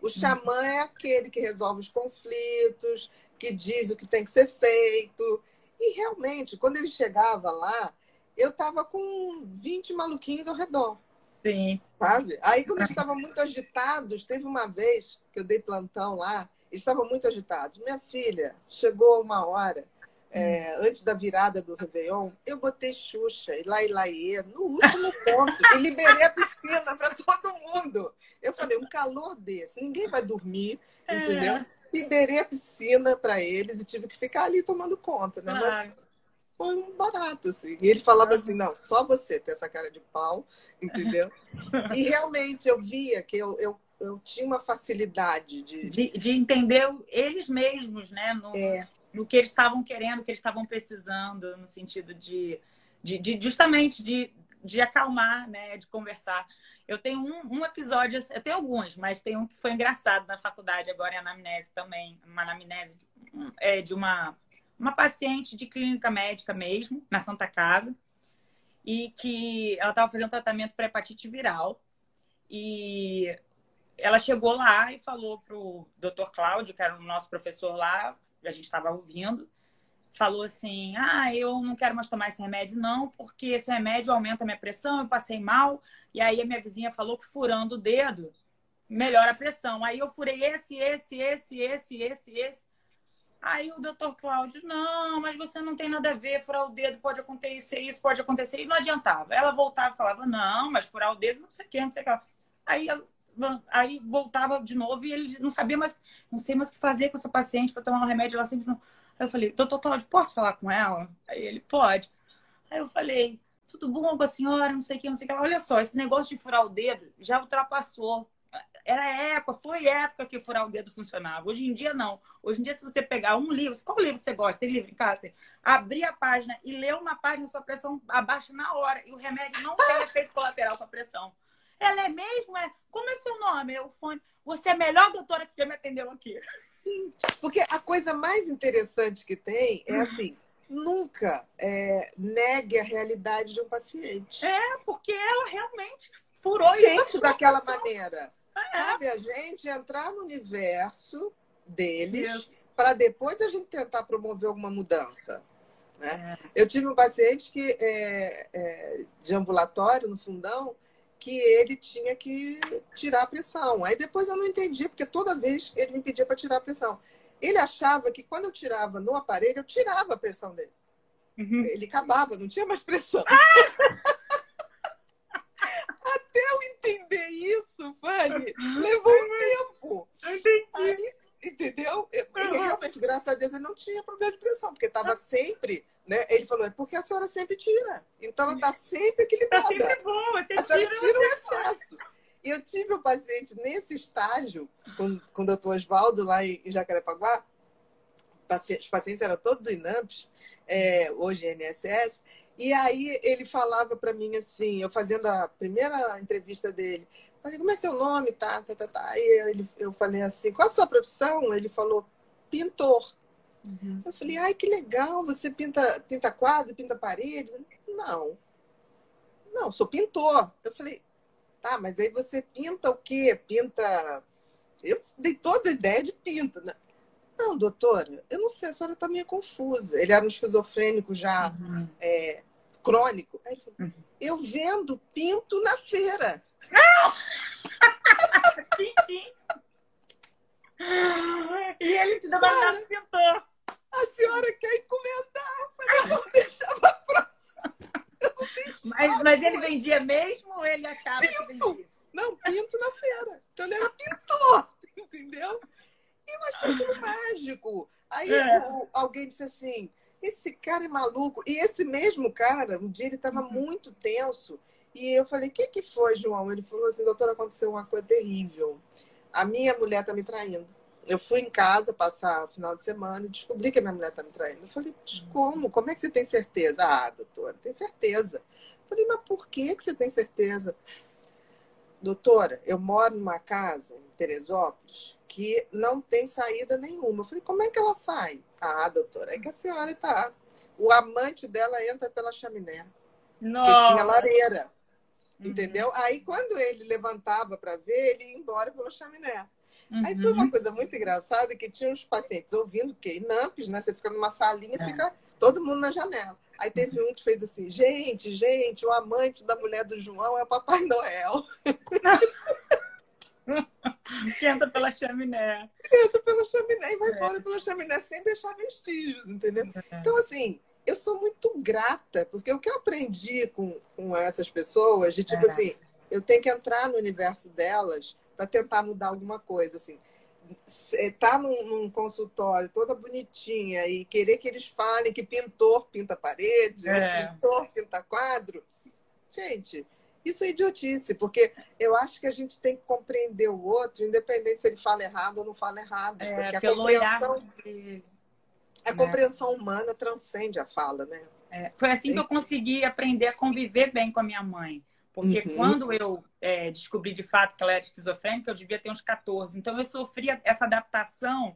O xamã hum. é aquele que resolve os conflitos, que diz o que tem que ser feito. E realmente, quando ele chegava lá, eu estava com 20 maluquinhos ao redor. Sim. Sabe? Aí, quando eles estavam muito agitados, teve uma vez que eu dei plantão lá, eles estavam muito agitados. Minha filha chegou uma hora, é, antes da virada do Réveillon, eu botei Xuxa e Lai Laie no último ponto e liberei a piscina para todo mundo. Eu falei, um calor desse, ninguém vai dormir, é. entendeu? Liberei a piscina para eles e tive que ficar ali tomando conta, né? Mas foi um barato, assim. E ele falava assim, não, só você tem essa cara de pau, entendeu? E realmente eu via que eu, eu, eu tinha uma facilidade de... de... de... entender eles mesmos, né? No, é. No que eles estavam querendo, que eles estavam precisando, no sentido de, de, de justamente de, de acalmar, né? De conversar. Eu tenho um, um, episódio, eu tenho alguns, mas tem um que foi engraçado na faculdade, agora em anamnese também. Uma anamnese de, é, de uma uma paciente de clínica médica mesmo, na Santa Casa, e que ela estava fazendo tratamento para hepatite viral. E ela chegou lá e falou para o doutor Cláudio, que era o nosso professor lá, a gente estava ouvindo, falou assim: Ah, eu não quero mais tomar esse remédio, não, porque esse remédio aumenta a minha pressão, eu passei mal. E aí a minha vizinha falou que furando o dedo melhora a pressão. Aí eu furei esse, esse, esse, esse, esse, esse. Aí o doutor Cláudio, não, mas você não tem nada a ver, furar o dedo pode acontecer, isso pode acontecer. E não adiantava. Ela voltava e falava, não, mas furar o dedo não sei o que, não sei o que. Aí, aí voltava de novo e ele não sabia mais, não sei mais o que fazer com essa paciente para tomar um remédio. Ela sempre não. Aí eu falei, doutor Cláudio, posso falar com ela? Aí ele, pode. Aí eu falei, tudo bom com a senhora, não sei o que, não sei o que. Olha só, esse negócio de furar o dedo já ultrapassou era época, foi época que furar o dedo funcionava. Hoje em dia, não. Hoje em dia, se você pegar um livro, qual livro você gosta? Tem livro em casa? Abrir a página e ler uma página, sua pressão abaixa na hora. E o remédio não tem efeito colateral para pressão. Ela é mesmo? É... Como é seu nome? É o fone. Você é a melhor doutora que já me atendeu aqui. Sim, porque a coisa mais interessante que tem é assim, nunca é, negue a realidade de um paciente. É, porque ela realmente furou Sente daquela maneira. Cabe a gente entrar no universo deles para depois a gente tentar promover alguma mudança. Né? É. Eu tive um paciente que é, é, de ambulatório no fundão que ele tinha que tirar a pressão. Aí depois eu não entendi, porque toda vez ele me pedia para tirar a pressão. Ele achava que quando eu tirava no aparelho, eu tirava a pressão dele. Uhum. Ele acabava, não tinha mais pressão. Ah! até eu entender isso, Fanny, levou um tempo. Entendi. Aí, entendeu? Ele realmente, graças a Deus, ele não tinha problema de pressão, porque estava sempre, né? Ele falou, é porque a senhora sempre tira. Então ela está sempre equilibrada. Está sempre boa, você a senhora tira, tira o excesso. E eu tive um paciente nesse estágio, com, com o doutor Oswaldo, lá em Jacarepaguá, os pacientes eram todos do INAMPS, é, hoje NSS, e aí ele falava para mim assim, eu fazendo a primeira entrevista dele, falei, como é seu nome? Tá, tá, tá, tá. E ele, eu falei assim, qual a sua profissão? Ele falou, pintor. Uhum. Eu falei, ai, que legal, você pinta, pinta quadro, pinta parede? Não. Não, sou pintor. Eu falei, tá, mas aí você pinta o quê? Pinta. Eu dei toda a ideia de pinta. Né? Não, doutora, eu não sei, a senhora está meio confusa. Ele era um esquizofrênico já uhum. é, crônico. Aí ele falou, uhum. eu vendo pinto na feira. sim, sim. E ele se deu pintor a senhora quer encomendar. Eu não deixava pra... mas, mas ele vendia mesmo ou ele achava pinto. que vendia? Não, pinto na feira. Então ele era pintor, entendeu? E eu achei tudo mágico. Aí é. alguém disse assim, esse cara é maluco. E esse mesmo cara, um dia ele estava uhum. muito tenso. E eu falei, o que, que foi, João? Ele falou assim, doutora, aconteceu uma coisa terrível. A minha mulher está me traindo. Eu fui em casa passar o final de semana e descobri que a minha mulher está me traindo. Eu falei, mas como? Como é que você tem certeza? Ah, doutora, tem certeza. Eu falei, mas por que, que você tem certeza? Doutora, eu moro numa casa em Teresópolis que não tem saída nenhuma. Eu falei, como é que ela sai? Ah, doutora, é que a senhora está. O amante dela entra pela chaminé. Nossa. tinha lareira. Uhum. Entendeu? Aí, quando ele levantava para ver, ele ia embora pela chaminé. Uhum. Aí foi uma uhum. coisa muito engraçada que tinha uns pacientes ouvindo, porque Nampes, né? Você fica numa salinha, é. fica todo mundo na janela. Aí teve uhum. um que fez assim, gente, gente, o amante da mulher do João é o Papai Noel. que entra pela chaminé. Entra pela chaminé e vai é. embora pela chaminé sem deixar vestígios, entendeu? É. Então, assim, eu sou muito grata, porque o que eu aprendi com, com essas pessoas, de tipo é. assim, eu tenho que entrar no universo delas para tentar mudar alguma coisa, assim. Tá num, num, consultório toda bonitinha e querer que eles falem que pintor pinta parede, é. pintor pinta quadro. Gente, isso é idiotice, porque eu acho que a gente tem que compreender o outro, independente se ele fala errado ou não fala errado. É, porque a compreensão, de... a né? compreensão humana transcende a fala, né? É, foi assim Sim. que eu consegui aprender a conviver bem com a minha mãe. Porque uhum. quando eu é, descobri de fato que ela era esquizofrênica, eu devia ter uns 14. Então eu sofria essa adaptação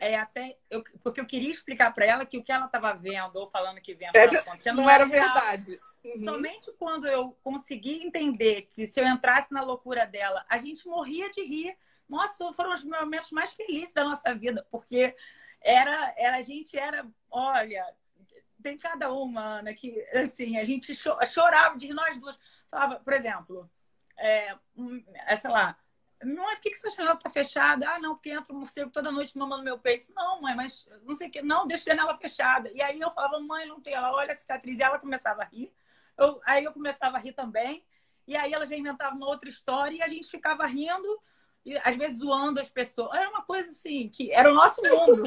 é, até eu, porque eu queria explicar para ela que o que ela estava vendo ou falando que vendo é, acontecendo não, não era, era verdade. Uhum. Somente quando eu consegui entender que se eu entrasse na loucura dela, a gente morria de rir. Nossa, foram os momentos mais felizes da nossa vida, porque era, era a gente era, olha, tem cada uma, Ana, que assim, a gente chorava de rir nós duas. Falava, por exemplo, é, é, sei lá, não é por que essa janela tá fechada? Ah, não, porque entra um morcego toda noite mamando meu peito. Não, mãe, mas não sei o que. Não, deixa a janela fechada. E aí eu falava, mãe, não tem. Ela olha a cicatriz e ela começava a rir. Eu, aí eu começava a rir também. E aí ela já inventava uma outra história e a gente ficava rindo e às vezes zoando as pessoas. Era uma coisa assim, que era o nosso é mundo.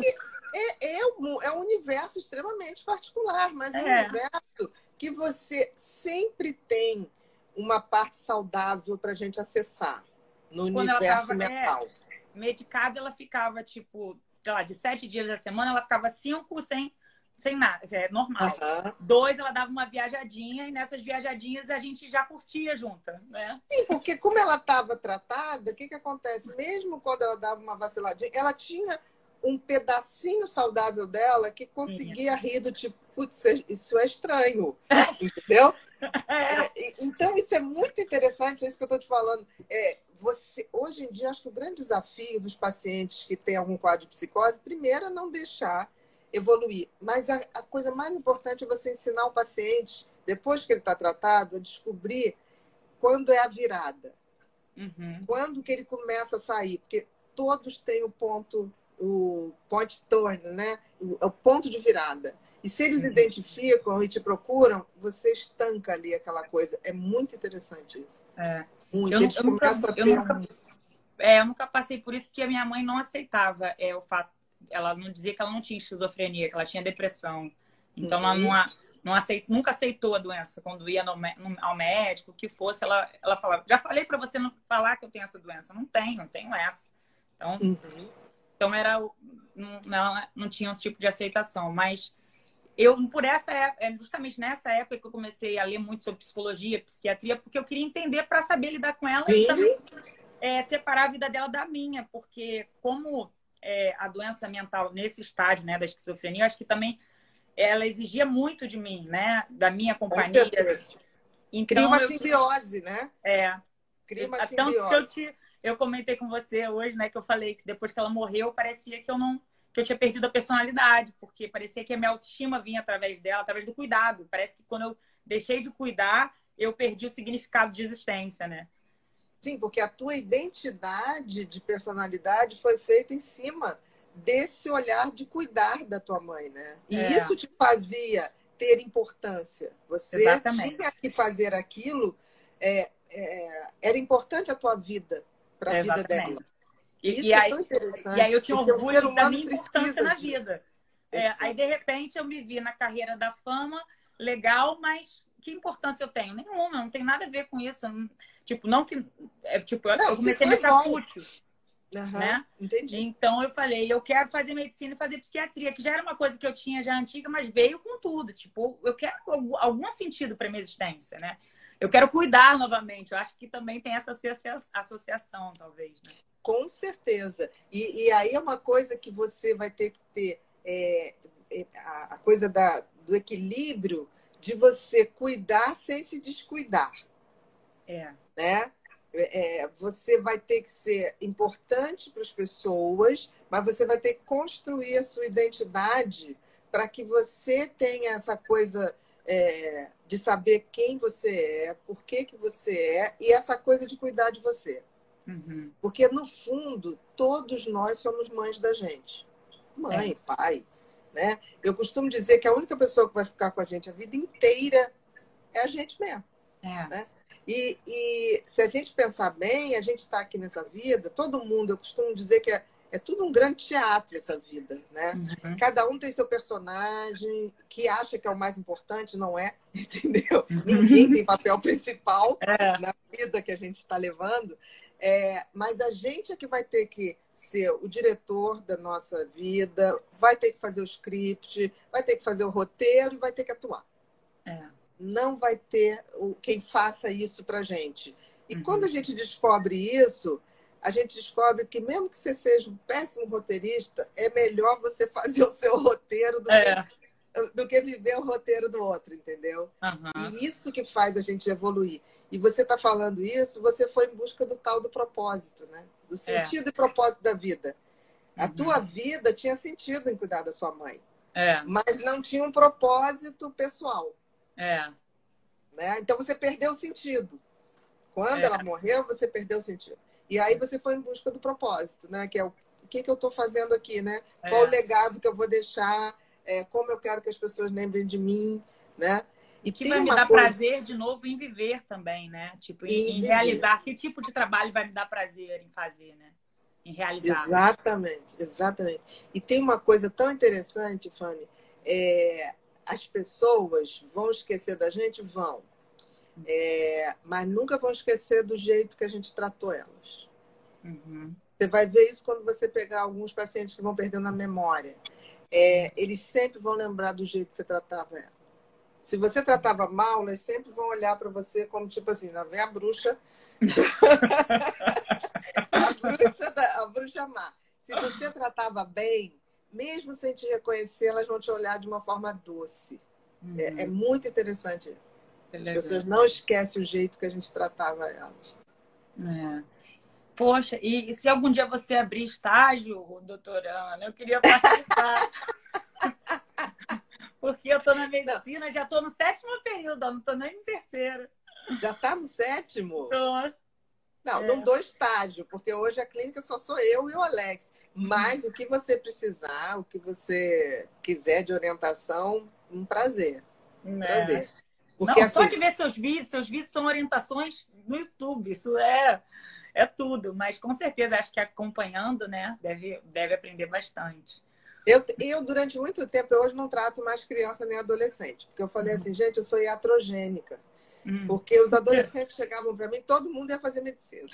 É, é, um, é um universo extremamente particular, mas é um universo que você sempre tem uma parte saudável para a gente acessar no Quando universo tava, mental. É, medicada, ela ficava, tipo, sei lá, de sete dias da semana, ela ficava cinco sem, sem nada, é normal. Uhum. Dois, ela dava uma viajadinha, e nessas viajadinhas a gente já curtia junta, né? Sim, porque como ela estava tratada, o que, que acontece? Mesmo quando ela dava uma vaciladinha, ela tinha um pedacinho saudável dela que conseguia Sim. rir do tipo, putz, isso é estranho, entendeu? É, então, isso é muito interessante, é isso que eu estou te falando. É, você, hoje em dia, acho que o grande desafio dos pacientes que têm algum quadro de psicose, primeiro, é não deixar evoluir. Mas a, a coisa mais importante é você ensinar o paciente, depois que ele está tratado, a descobrir quando é a virada. Uhum. Quando que ele começa a sair. Porque todos têm o ponto, o point turn, né? O, o ponto de virada. E se eles uhum. identificam e te procuram, você estanca ali aquela coisa. É muito interessante isso. É. Muito. Eu, eu, nunca, eu, nunca, é, eu nunca passei por isso, que a minha mãe não aceitava é, o fato. Ela não dizia que ela não tinha esquizofrenia, que ela tinha depressão. Então uhum. ela não, não aceit, nunca aceitou a doença. Quando ia no, no, ao médico, o que fosse, ela, ela falava: Já falei para você não falar que eu tenho essa doença. Não tenho, não tenho essa. Então, uhum. então era, não, não, não tinha esse tipo de aceitação. Mas eu por essa é justamente nessa época que eu comecei a ler muito sobre psicologia, psiquiatria, porque eu queria entender para saber lidar com ela Sim. e também é, separar a vida dela da minha, porque como é, a doença mental nesse estágio, né, da esquizofrenia, acho que também ela exigia muito de mim, né, da minha companhia. Então, Cria uma eu, simbiose, né? É. Cria uma Tanto simbiose. que eu te, eu comentei com você hoje, né, que eu falei que depois que ela morreu, parecia que eu não que eu tinha perdido a personalidade, porque parecia que a minha autoestima vinha através dela, através do cuidado. Parece que quando eu deixei de cuidar, eu perdi o significado de existência, né? Sim, porque a tua identidade de personalidade foi feita em cima desse olhar de cuidar da tua mãe, né? E é. isso te fazia ter importância. Você Exatamente. tinha que fazer aquilo, é, é, era importante a tua vida para a vida dela. E, e, é aí, e aí eu tinha orgulho da minha importância na vida. É, aí, de repente, eu me vi na carreira da fama, legal, mas que importância eu tenho? Nenhuma, não tem nada a ver com isso. tipo, não que. É, tipo, não, eu comecei a me achar fútil. Uhum, né? Entendi. Então eu falei, eu quero fazer medicina e fazer psiquiatria, que já era uma coisa que eu tinha já antiga, mas veio com tudo. Tipo, eu quero algum sentido para minha existência, né? Eu quero cuidar novamente. Eu acho que também tem essa associação, talvez, né? Com certeza. E, e aí é uma coisa que você vai ter que ter é, é, a, a coisa da, do equilíbrio de você cuidar sem se descuidar. É. Né? É, você vai ter que ser importante para as pessoas, mas você vai ter que construir a sua identidade para que você tenha essa coisa é, de saber quem você é, por que, que você é, e essa coisa de cuidar de você. Uhum. Porque, no fundo, todos nós somos mães da gente. Mãe, é. pai. Né? Eu costumo dizer que a única pessoa que vai ficar com a gente a vida inteira é a gente mesmo. É. Né? E, e se a gente pensar bem, a gente está aqui nessa vida, todo mundo, eu costumo dizer que é, é tudo um grande teatro essa vida, né? Uhum. Cada um tem seu personagem que acha que é o mais importante, não é, entendeu? Uhum. Ninguém tem papel principal é. na vida que a gente está levando. É, mas a gente é que vai ter que ser o diretor da nossa vida, vai ter que fazer o script, vai ter que fazer o roteiro e vai ter que atuar. É não vai ter quem faça isso para gente. E uhum. quando a gente descobre isso, a gente descobre que mesmo que você seja um péssimo roteirista, é melhor você fazer o seu roteiro do, é. que, do que viver o roteiro do outro, entendeu? Uhum. E isso que faz a gente evoluir. E você está falando isso, você foi em busca do tal do propósito, né? Do é. sentido é. e propósito da vida. A uhum. tua vida tinha sentido em cuidar da sua mãe. É. Mas não tinha um propósito pessoal. É. Né? Então você perdeu o sentido. Quando é. ela morreu, você perdeu o sentido. E aí você foi em busca do propósito, né? Que é o, o que, que eu estou fazendo aqui, né? É. Qual o legado que eu vou deixar? É, como eu quero que as pessoas lembrem de mim, né? E que vai me dar coisa... prazer de novo em viver também, né? Tipo, em, em realizar. Que tipo de trabalho vai me dar prazer em fazer, né? Em realizar. Exatamente, exatamente. E tem uma coisa tão interessante, Fanny. É, as pessoas vão esquecer da gente? Vão. É, mas nunca vão esquecer do jeito que a gente tratou elas. Uhum. Você vai ver isso quando você pegar alguns pacientes que vão perdendo a memória. É, eles sempre vão lembrar do jeito que você tratava ela. Se você tratava mal, eles sempre vão olhar para você como tipo assim, lá vem a bruxa. a bruxa, da, a bruxa má. Se você tratava bem, mesmo sem te reconhecer, elas vão te olhar de uma forma doce. Uhum. É, é, muito interessante isso. As pessoas não esquecem o jeito que a gente tratava elas. É. Poxa, e, e, se algum dia você abrir estágio, doutora Ana, eu queria participar. Porque eu estou na medicina, não. já estou no sétimo período, não estou nem no terceiro. Já está no sétimo? Estou. Não, é. não dou estágio, porque hoje a clínica só sou eu e o Alex. Mas o que você precisar, o que você quiser de orientação, um prazer. Um é. prazer. Porque, não, assim... só de ver seus vídeos, seus vídeos são orientações no YouTube, isso é, é tudo. Mas com certeza, acho que acompanhando, né, deve, deve aprender bastante. Eu, eu, durante muito tempo, eu hoje não trato mais criança nem adolescente, porque eu falei uhum. assim, gente, eu sou iatrogênica. Hum. Porque os adolescentes chegavam para mim, todo mundo ia fazer medicina.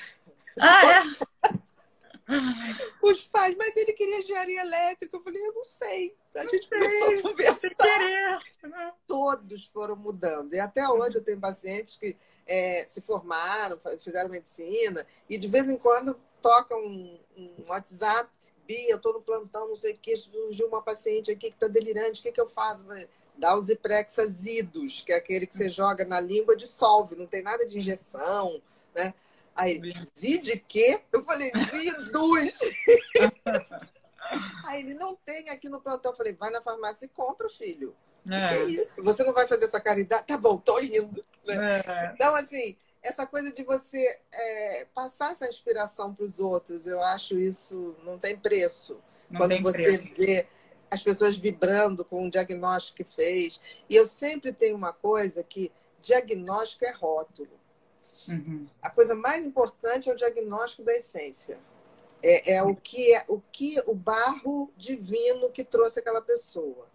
Ah, é? Os pais, mas ele queria engenharia elétrica. Eu falei, eu não sei. A gente sei, começou a conversar. Todos foram mudando. E até hoje eu tenho pacientes que é, se formaram, fizeram medicina, e de vez em quando tocam um, um WhatsApp. Bia, eu estou no plantão, não sei o que, surgiu uma paciente aqui que está delirante, o que, que eu faço? Dá os iprexazidos, que é aquele que você joga na língua, dissolve, não tem nada de injeção, né? Aí ele, de quê? Eu falei, Zidus! Aí ele, não tem aqui no plantão. Eu falei, vai na farmácia e compra, filho. O é. que, que, é isso? Você não vai fazer essa caridade? Tá bom, tô indo. Né? É. Então, assim, essa coisa de você é, passar essa inspiração para os outros, eu acho isso não tem preço. Não Quando tem você preço. vê as pessoas vibrando com o diagnóstico que fez. E eu sempre tenho uma coisa que diagnóstico é rótulo. Uhum. A coisa mais importante é o diagnóstico da essência. É, é, o que é o que o barro divino que trouxe aquela pessoa.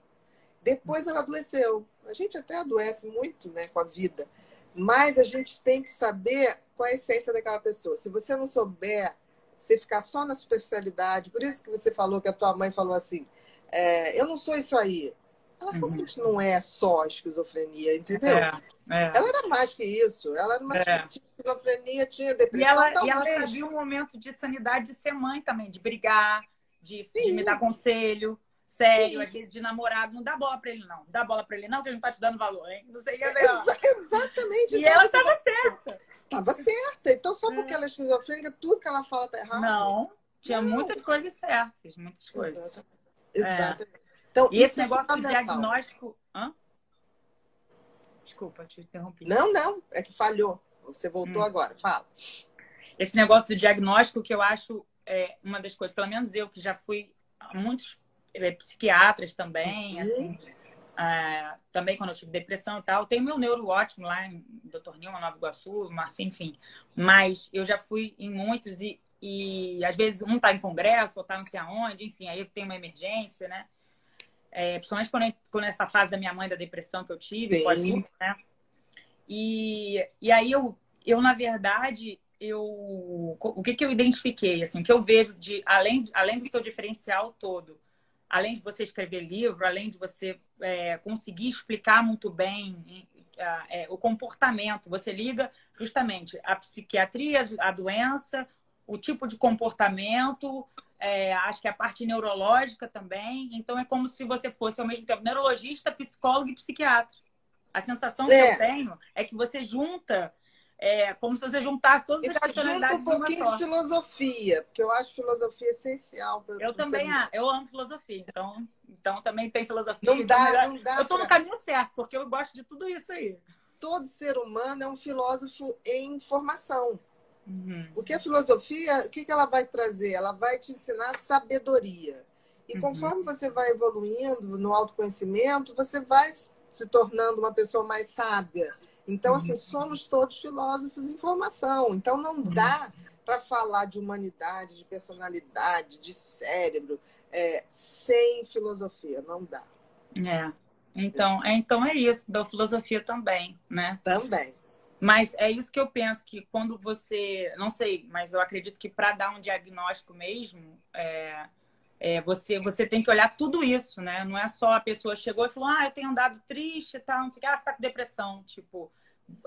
Depois ela adoeceu. A gente até adoece muito, né, com a vida. Mas a gente tem que saber qual é a essência daquela pessoa. Se você não souber, você ficar só na superficialidade. Por isso que você falou que a tua mãe falou assim: é, eu não sou isso aí. Ela uhum. realmente não é só esquizofrenia, entendeu? É, é. Ela era mais que isso. Ela era uma é. esquizofrenia, tinha depressão. E ela, e ela sabia um momento de sanidade de ser mãe também, de brigar, de, de me dar conselho sério, às vezes de namorado, não dá bola pra ele, não. Dá bola pra ele, não, que ele não tá te dando valor, hein? Não sei o que é Exa Exatamente. E então, ela estava certa. Tava certa. Então, só porque é. ela é esquizofrênica, tudo que ela fala tá errado. Não, tinha não. muitas coisas certas, muitas coisas. Exatamente. Exatamente. É. Então, e esse é negócio de diagnóstico. Hã? Desculpa, te interrompi. Não, não, é que falhou. Você voltou hum. agora, fala. Esse negócio do diagnóstico que eu acho é uma das coisas, pelo menos eu que já fui a muitos é, psiquiatras também, uhum. assim, é, também quando eu tive depressão e tal. Tem meu neuro ótimo lá em Dr. Nilma, Nova Iguaçu, Marcinho, enfim. Mas eu já fui em muitos e, e às vezes um tá em congresso, ou tá não sei aonde, enfim, aí tem uma emergência, né? É, principalmente quando, quando essa fase da minha mãe da depressão que eu tive, pode, né? E, e aí eu, eu, na verdade, eu o que, que eu identifiquei, assim, que eu vejo de além, além do seu diferencial todo, além de você escrever livro, além de você é, conseguir explicar muito bem é, o comportamento, você liga justamente a psiquiatria, a doença, o tipo de comportamento, é, acho que a parte neurológica também. Então, é como se você fosse, ao mesmo tempo, neurologista, psicólogo e psiquiatra. A sensação é. que eu tenho é que você junta, é, como se você juntasse todas as personalidades junta um pouquinho de filosofia, porque eu acho filosofia essencial. Pra, eu também, ah, eu amo filosofia, então, então também tem filosofia. Não então dá, não dá. Eu estou pra... no caminho certo, porque eu gosto de tudo isso aí. Todo ser humano é um filósofo em formação. Uhum. Porque a filosofia, o que, que ela vai trazer? Ela vai te ensinar sabedoria. E uhum. conforme você vai evoluindo no autoconhecimento, você vai se tornando uma pessoa mais sábia. Então, assim, uhum. somos todos filósofos em formação. Então, não uhum. dá para falar de humanidade, de personalidade, de cérebro, é, sem filosofia. Não dá. É. Então, é, então é isso, da filosofia também, né? Também. Mas é isso que eu penso, que quando você. Não sei, mas eu acredito que para dar um diagnóstico mesmo, é, é, você, você tem que olhar tudo isso, né? Não é só a pessoa chegou e falou, ah, eu tenho andado triste e tal, não sei o que, ah, você tá com depressão. Tipo,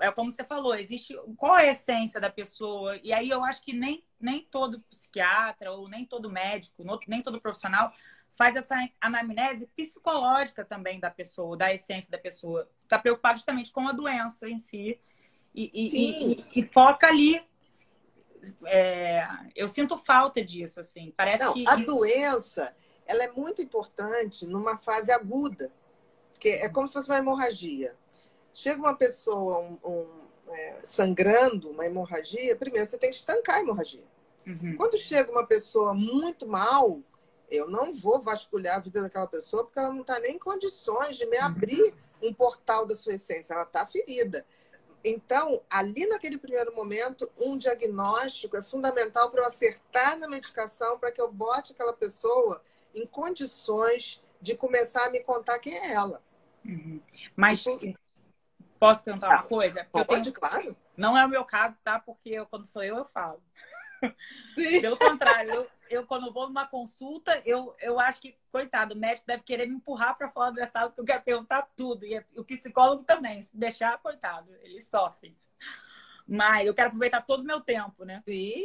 é como você falou, existe. Qual é a essência da pessoa? E aí eu acho que nem, nem todo psiquiatra ou nem todo médico, nem todo profissional faz essa anamnese psicológica também da pessoa, da essência da pessoa. Está preocupado justamente com a doença em si e, e, e, e foca ali. É, eu sinto falta disso, assim. Parece Não, que. A doença ela é muito importante numa fase aguda, que é como se fosse uma hemorragia. Chega uma pessoa um, um, é, sangrando, uma hemorragia, primeiro você tem que estancar a hemorragia. Uhum. Quando chega uma pessoa muito mal, eu não vou vasculhar a vida daquela pessoa porque ela não está nem em condições de me uhum. abrir um portal da sua essência, ela está ferida. Então, ali naquele primeiro momento, um diagnóstico é fundamental para eu acertar na medicação, para que eu bote aquela pessoa em condições de começar a me contar quem é ela. Uhum. Mas posso perguntar uma coisa? Pode, tenho... claro. Não é o meu caso, tá? Porque eu, quando sou eu, eu falo. Sim. Pelo contrário, eu, eu, quando vou numa consulta, eu, eu acho que, coitado, o médico deve querer me empurrar para fora da sala, porque eu quero perguntar tudo. E o psicólogo também, se deixar, coitado, ele sofre. Mas eu quero aproveitar todo o meu tempo, né? Sim.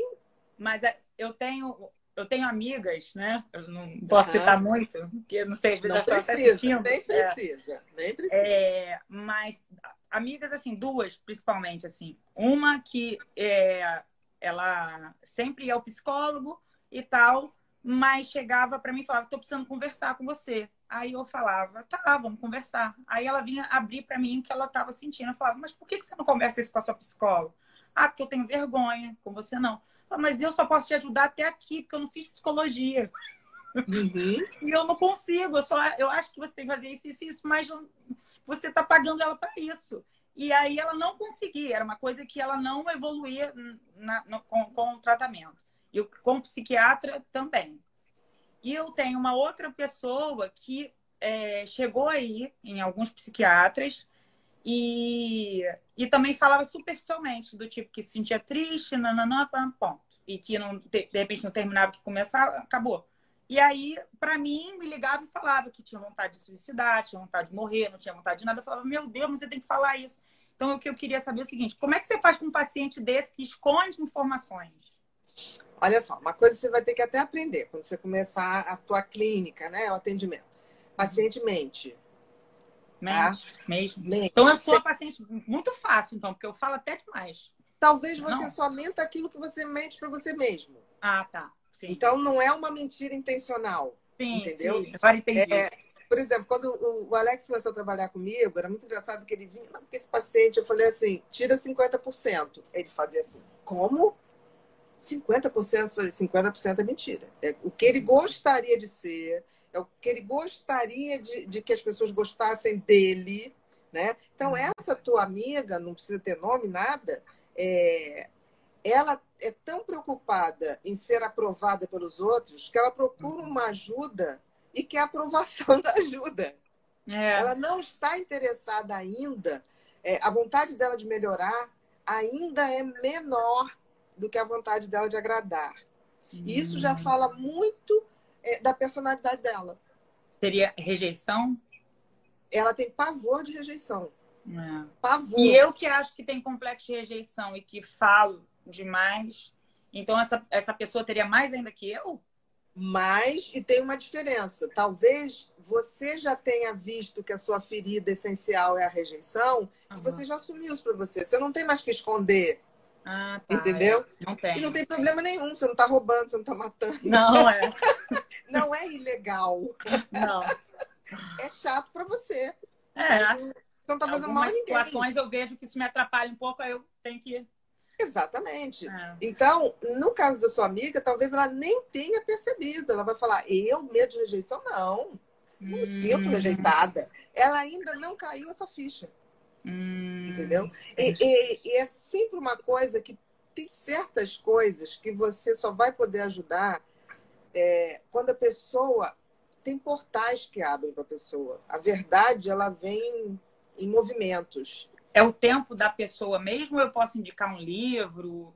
Mas é, eu tenho, eu tenho amigas, né? Eu não posso uhum. citar muito, porque não sei, às vezes não elas estão sentindo. Nem precisa, é. nem precisa. É, mas amigas, assim, duas, principalmente, assim. Uma que é, ela sempre ia ao psicólogo e tal, mas chegava para mim e falava: "Tô precisando conversar com você". Aí eu falava: "Tá, vamos conversar". Aí ela vinha abrir para mim o que ela estava sentindo. Eu falava: "Mas por que você não conversa isso com a sua psicóloga?". Ah, porque eu tenho vergonha, com você não. Falei, mas eu só posso te ajudar até aqui, porque eu não fiz psicologia. Uhum. E eu não consigo. Eu, só, eu acho que você tem que fazer isso, isso, isso, mas você está pagando ela para isso. E aí ela não conseguia. Era uma coisa que ela não evoluía na, no, com, com o tratamento. E com o psiquiatra também. E eu tenho uma outra pessoa que é, chegou aí em alguns psiquiatras e, e também falava superficialmente, do tipo que se sentia triste, nananã, ponto. E que não, de repente não terminava que começava, acabou. E aí, para mim, me ligava e falava que tinha vontade de suicidar, tinha vontade de morrer, não tinha vontade de nada. Eu falava, meu Deus, você tem que falar isso. Então, o que eu queria saber é o seguinte: como é que você faz com um paciente desse que esconde informações? Olha só, uma coisa você vai ter que até aprender quando você começar a tua clínica, né? O atendimento. Paciente mente. Mente, tá? mesmo. Mente. Então, eu sou você... paciente muito fácil, então, porque eu falo até demais. Talvez você não. só mente aquilo que você mente para você mesmo. Ah, tá. Sim. Então, não é uma mentira intencional. Sim, entendeu? Sim. Agora entendi. É, por exemplo, quando o Alex começou a trabalhar comigo, era muito engraçado que ele vinha, não, porque esse paciente, eu falei assim, tira 50%. Ele fazia assim, como? 50%? Eu falei, 50% é mentira. É o que ele gostaria de ser, é o que ele gostaria de, de que as pessoas gostassem dele, né? Então, uhum. essa tua amiga, não precisa ter nome, nada, é, ela é tão preocupada em ser aprovada pelos outros que ela procura uhum. uma ajuda e quer a aprovação da ajuda. É. Ela não está interessada ainda, é, a vontade dela de melhorar ainda é menor do que a vontade dela de agradar. E isso já hum. fala muito é, da personalidade dela. Seria rejeição? Ela tem pavor de rejeição. É. Pavor. E eu que acho que tem complexo de rejeição e que falo demais, então essa, essa pessoa teria mais ainda que eu? Mas, e tem uma diferença. Talvez você já tenha visto que a sua ferida essencial é a rejeição uhum. e você já assumiu isso para você. Você não tem mais que esconder ah, tá, Entendeu? É. Não tem. E não tem problema nenhum, você não está roubando, você não está matando. Não, é. não é ilegal. Não. É chato para você. É. Você não está fazendo mal a ninguém. Situações eu vejo que isso me atrapalha um pouco, aí eu tenho que. Exatamente. É. Então, no caso da sua amiga, talvez ela nem tenha percebido. Ela vai falar, eu, medo de rejeição, não. Não hum. sinto rejeitada. Ela ainda não caiu essa ficha. Hum, entendeu? E, e, e, é sempre uma coisa que tem certas coisas que você só vai poder ajudar é, quando a pessoa tem portais que abrem para a pessoa. A verdade ela vem em movimentos. É o tempo da pessoa mesmo? Eu posso indicar um livro,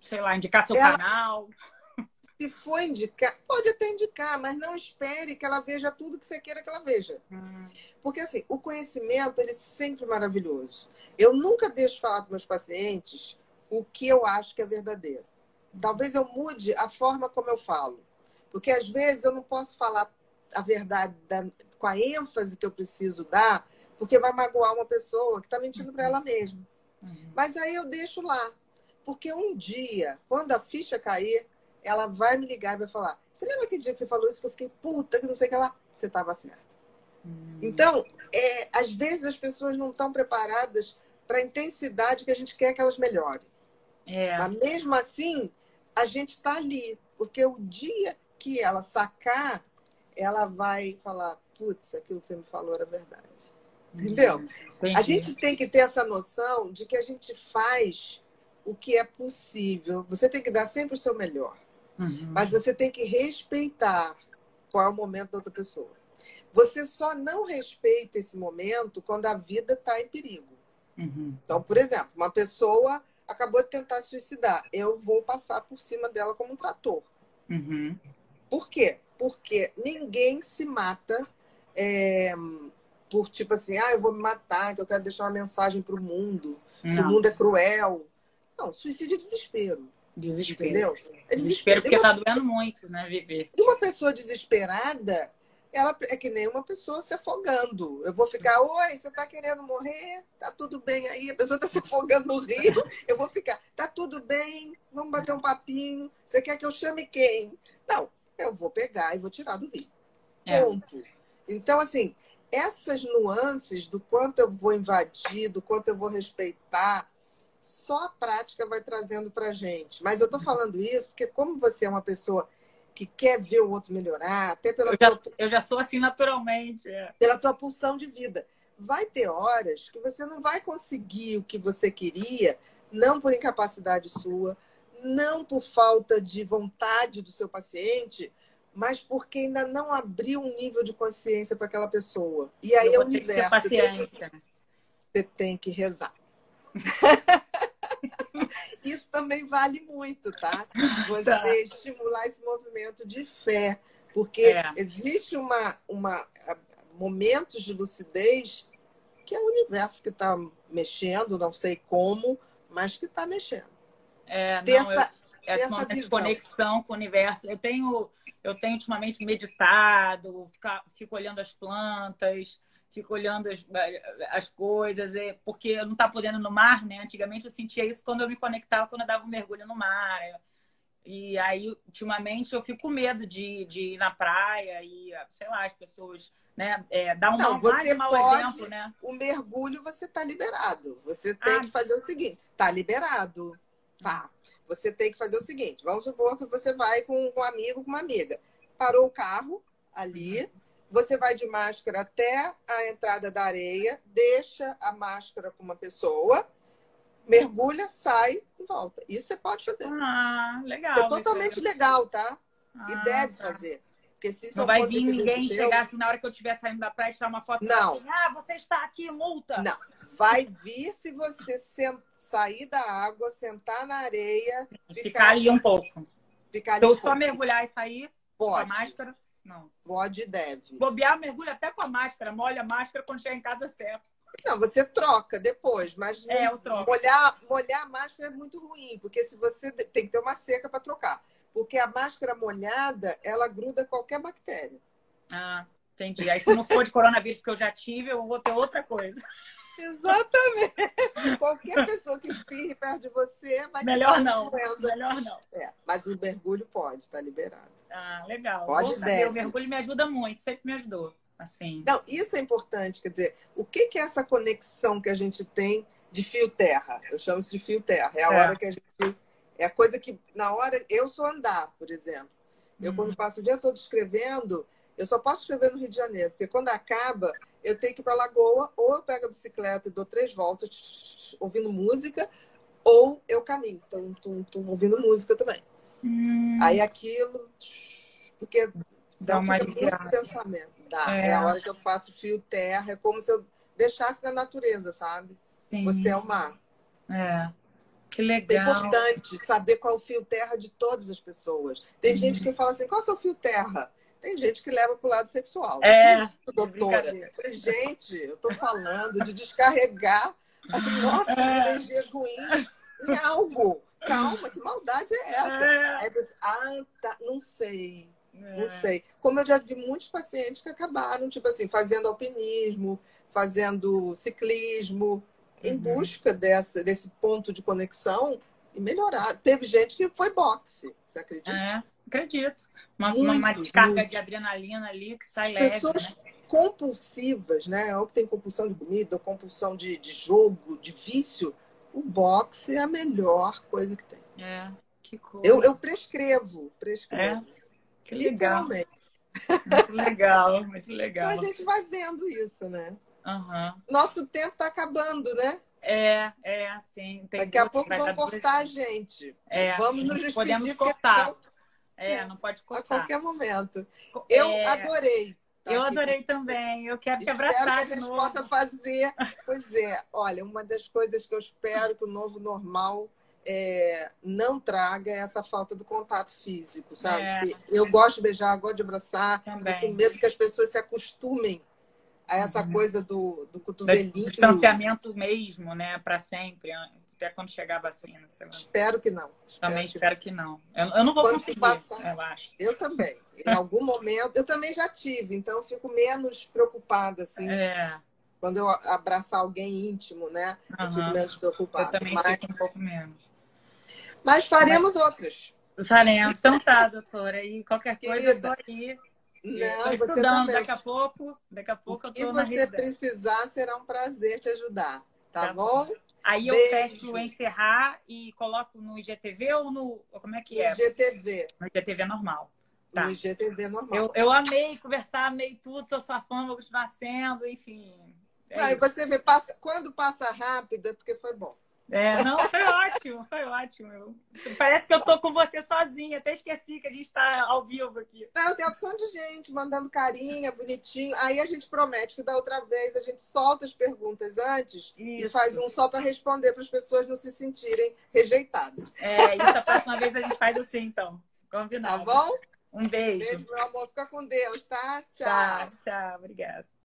sei lá, indicar seu ela, canal? Se for indicar, pode até indicar, mas não espere que ela veja tudo que você queira que ela veja. Hum. Porque, assim, o conhecimento, ele é sempre maravilhoso. Eu nunca deixo falar para meus pacientes o que eu acho que é verdadeiro. Talvez eu mude a forma como eu falo. Porque, às vezes, eu não posso falar a verdade da, com a ênfase que eu preciso dar, porque vai magoar uma pessoa que está mentindo para ela mesma. Uhum. Mas aí eu deixo lá. Porque um dia, quando a ficha cair, ela vai me ligar e vai falar: Você lembra aquele dia que você falou isso que eu fiquei puta, que não sei o que lá? Você estava certa. Hum. Então, é, às vezes as pessoas não estão preparadas para a intensidade que a gente quer que elas melhorem. É. Mas mesmo assim, a gente está ali, porque o dia que ela sacar, ela vai falar: Putz, aquilo que você me falou era verdade. Entendeu? Hum, a gente tem que ter essa noção de que a gente faz o que é possível. Você tem que dar sempre o seu melhor. Uhum. Mas você tem que respeitar qual é o momento da outra pessoa. Você só não respeita esse momento quando a vida está em perigo. Uhum. Então, por exemplo, uma pessoa acabou de tentar suicidar. Eu vou passar por cima dela como um trator. Uhum. Por quê? Porque ninguém se mata é, por tipo assim, ah, eu vou me matar, que eu quero deixar uma mensagem para o mundo. Não. O mundo é cruel. Não, suicídio é desespero. Desespero. Entendeu? É desespero, desespero porque uma... tá doendo muito, né, viver. E uma pessoa desesperada, ela é que nem uma pessoa se afogando. Eu vou ficar, oi, você tá querendo morrer? Tá tudo bem aí? A pessoa tá se afogando no rio. Eu vou ficar, tá tudo bem? Vamos bater um papinho. Você quer que eu chame quem? Não, eu vou pegar e vou tirar do rio. É. Ponto. Então, assim, essas nuances do quanto eu vou invadir, do quanto eu vou respeitar, só a prática vai trazendo para gente. Mas eu estou falando isso porque, como você é uma pessoa que quer ver o outro melhorar, até pela eu, já, tua... eu já sou assim naturalmente. É. Pela tua pulsão de vida. Vai ter horas que você não vai conseguir o que você queria, não por incapacidade sua, não por falta de vontade do seu paciente, mas porque ainda não abriu um nível de consciência para aquela pessoa. E aí é o universo. Paciência. Tem que, você tem que rezar. Isso também vale muito, tá? Você tá. estimular esse movimento de fé. Porque é. existe uma, uma momentos de lucidez que é o universo que está mexendo, não sei como, mas que está mexendo. É, ter não, essa, eu, visão. de conexão com o universo. Eu tenho, eu tenho ultimamente meditado, fico olhando as plantas, fico olhando as, as coisas, é, porque eu não estava podendo no mar, né? Antigamente eu sentia isso quando eu me conectava, quando eu dava um mergulho no mar. E aí, ultimamente, eu fico com medo de, de ir na praia e, sei lá, as pessoas, né? É, dar um não, você mau pode, exemplo, né? O mergulho você está liberado. Você tem ah, que fazer o seguinte: tá liberado. Tá. Você tem que fazer o seguinte: vamos supor que você vai com um amigo, com uma amiga. Parou o carro ali, você vai de máscara até a entrada da areia, deixa a máscara com uma pessoa, mergulha, sai e volta. Isso você pode fazer. Ah, legal. É totalmente legal, tá? Ah, e deve tá. fazer. Porque se não vai vir ninguém chegar assim na hora que eu estiver saindo da praia e tirar uma foto. Não. Assim, ah, você está aqui, multa. Não. Vai vir se você sair da água, sentar na areia. Ficar, ficar ali um pouco. Ficar ali então, um só mergulhar e sair Pode. com a máscara. Não. Pode e deve. Bobear, mergulha até com a máscara. Molha a máscara quando chegar em casa certo. Não, você troca depois, mas é, eu troco. molhar, molhar a máscara é muito ruim, porque se você tem que ter uma seca para trocar. Porque a máscara molhada, ela gruda qualquer bactéria. Ah, entendi. Aí se não for de coronavírus, porque eu já tive, eu vou ter outra coisa. Exatamente. Qualquer pessoa que espirre perto de você vai Melhor não. Melhor não. É, mas o mergulho pode, está liberado. Ah, legal. Pode deve. O mergulho me ajuda muito, sempre me ajudou. Assim. Não, isso é importante. Quer dizer, o que, que é essa conexão que a gente tem de fio-terra? Eu chamo isso de fio-terra. É a é. hora que a gente. É a coisa que, na hora. Eu sou andar, por exemplo. Eu, uhum. quando passo o dia todo escrevendo, eu só posso escrever no Rio de Janeiro, porque quando acaba, eu tenho que ir para Lagoa, ou eu pego a bicicleta e dou três voltas ouvindo música, ou eu caminho, tum, tum, tum, ouvindo música também. Hum. Aí aquilo, porque dá uma fica muito pensamento. Dá. É. é. a hora que eu faço fio terra, é como se eu deixasse na natureza, sabe? Sim. Você é o mar. É. Que legal. É importante saber qual é o fio terra de todas as pessoas. Tem uhum. gente que fala assim, qual é o seu fio terra? Tem gente que leva para o lado sexual. É, isso, doutora. Gente, eu estou falando de descarregar as nossas é. energias ruins em algo. Calma, que maldade é essa? É. Aí você, ah, tá, não sei. É. Não sei. Como eu já vi muitos pacientes que acabaram, tipo assim, fazendo alpinismo, fazendo ciclismo, em uhum. busca dessa, desse ponto de conexão e melhorar. Teve gente que foi boxe, você acredita? É. Acredito. Uma, uma descarga de adrenalina ali que sai As leve. Pessoas né? compulsivas, né? Ou que tem compulsão de comida, ou compulsão de, de jogo, de vício, o boxe é a melhor coisa que tem. É, que coisa. Eu, eu prescrevo, prescrevo. É? Que legal. Muito legal, muito legal. Então a gente vai vendo isso, né? Uhum. Nosso tempo está acabando, né? É, é, assim. Daqui a pouco vão cortar a gente. É, Vamos nos despedir. Podemos cortar. É, não pode cortar. A qualquer momento. Eu é... adorei. Tá eu adorei também. Eu quero te abraçar. Espero que a gente novo. possa fazer. Pois é, olha, uma das coisas que eu espero que o novo normal é, não traga essa falta do contato físico, sabe? É. Eu gosto de beijar, gosto de abraçar, também. com medo que as pessoas se acostumem a essa uhum. coisa do, do cotovelinho. Do distanciamento mesmo, né? Para sempre até quando chegar a vacina. Espero que não. Também espero que, não. Eu, eu não vou quando conseguir, passar, eu acho. Eu também. Em algum momento, eu também já tive, então eu fico menos preocupada, assim. É. Quando eu abraçar alguém íntimo, né? Uhum. Eu fico menos preocupada. Eu também Mas... fico um pouco menos. Mas faremos Mas... outras. Faremos. Então tá, doutora. E qualquer coisa, Querida, eu tô aí. Não, você também. Daqui a pouco, daqui a pouco que eu tô você precisar, será um prazer te ajudar. Tá, tá bom? bom? Aí eu Beijo. fecho encerrar e coloco no IGTV ou no. Como é que é? IGTV. No IGTV normal. Tá. No IGTV normal. Eu, eu amei conversar, amei tudo, sou sua fã, vou continuar sendo, enfim. É Aí você vê, passa, quando passa rápido é porque foi bom. É, não, foi ótimo, foi ótimo. Parece que eu tô com você sozinha, até esqueci que a gente está ao vivo aqui. Não, tem a opção de gente mandando carinha, bonitinho. Aí a gente promete que da outra vez a gente solta as perguntas antes isso. e faz um só para responder para as pessoas não se sentirem rejeitadas. É, isso a próxima vez a gente faz assim, então. Combinado. Tá bom? Um beijo. Beijo, meu amor. Fica com Deus, tá? Tchau. Tchau, tchau. Obrigada.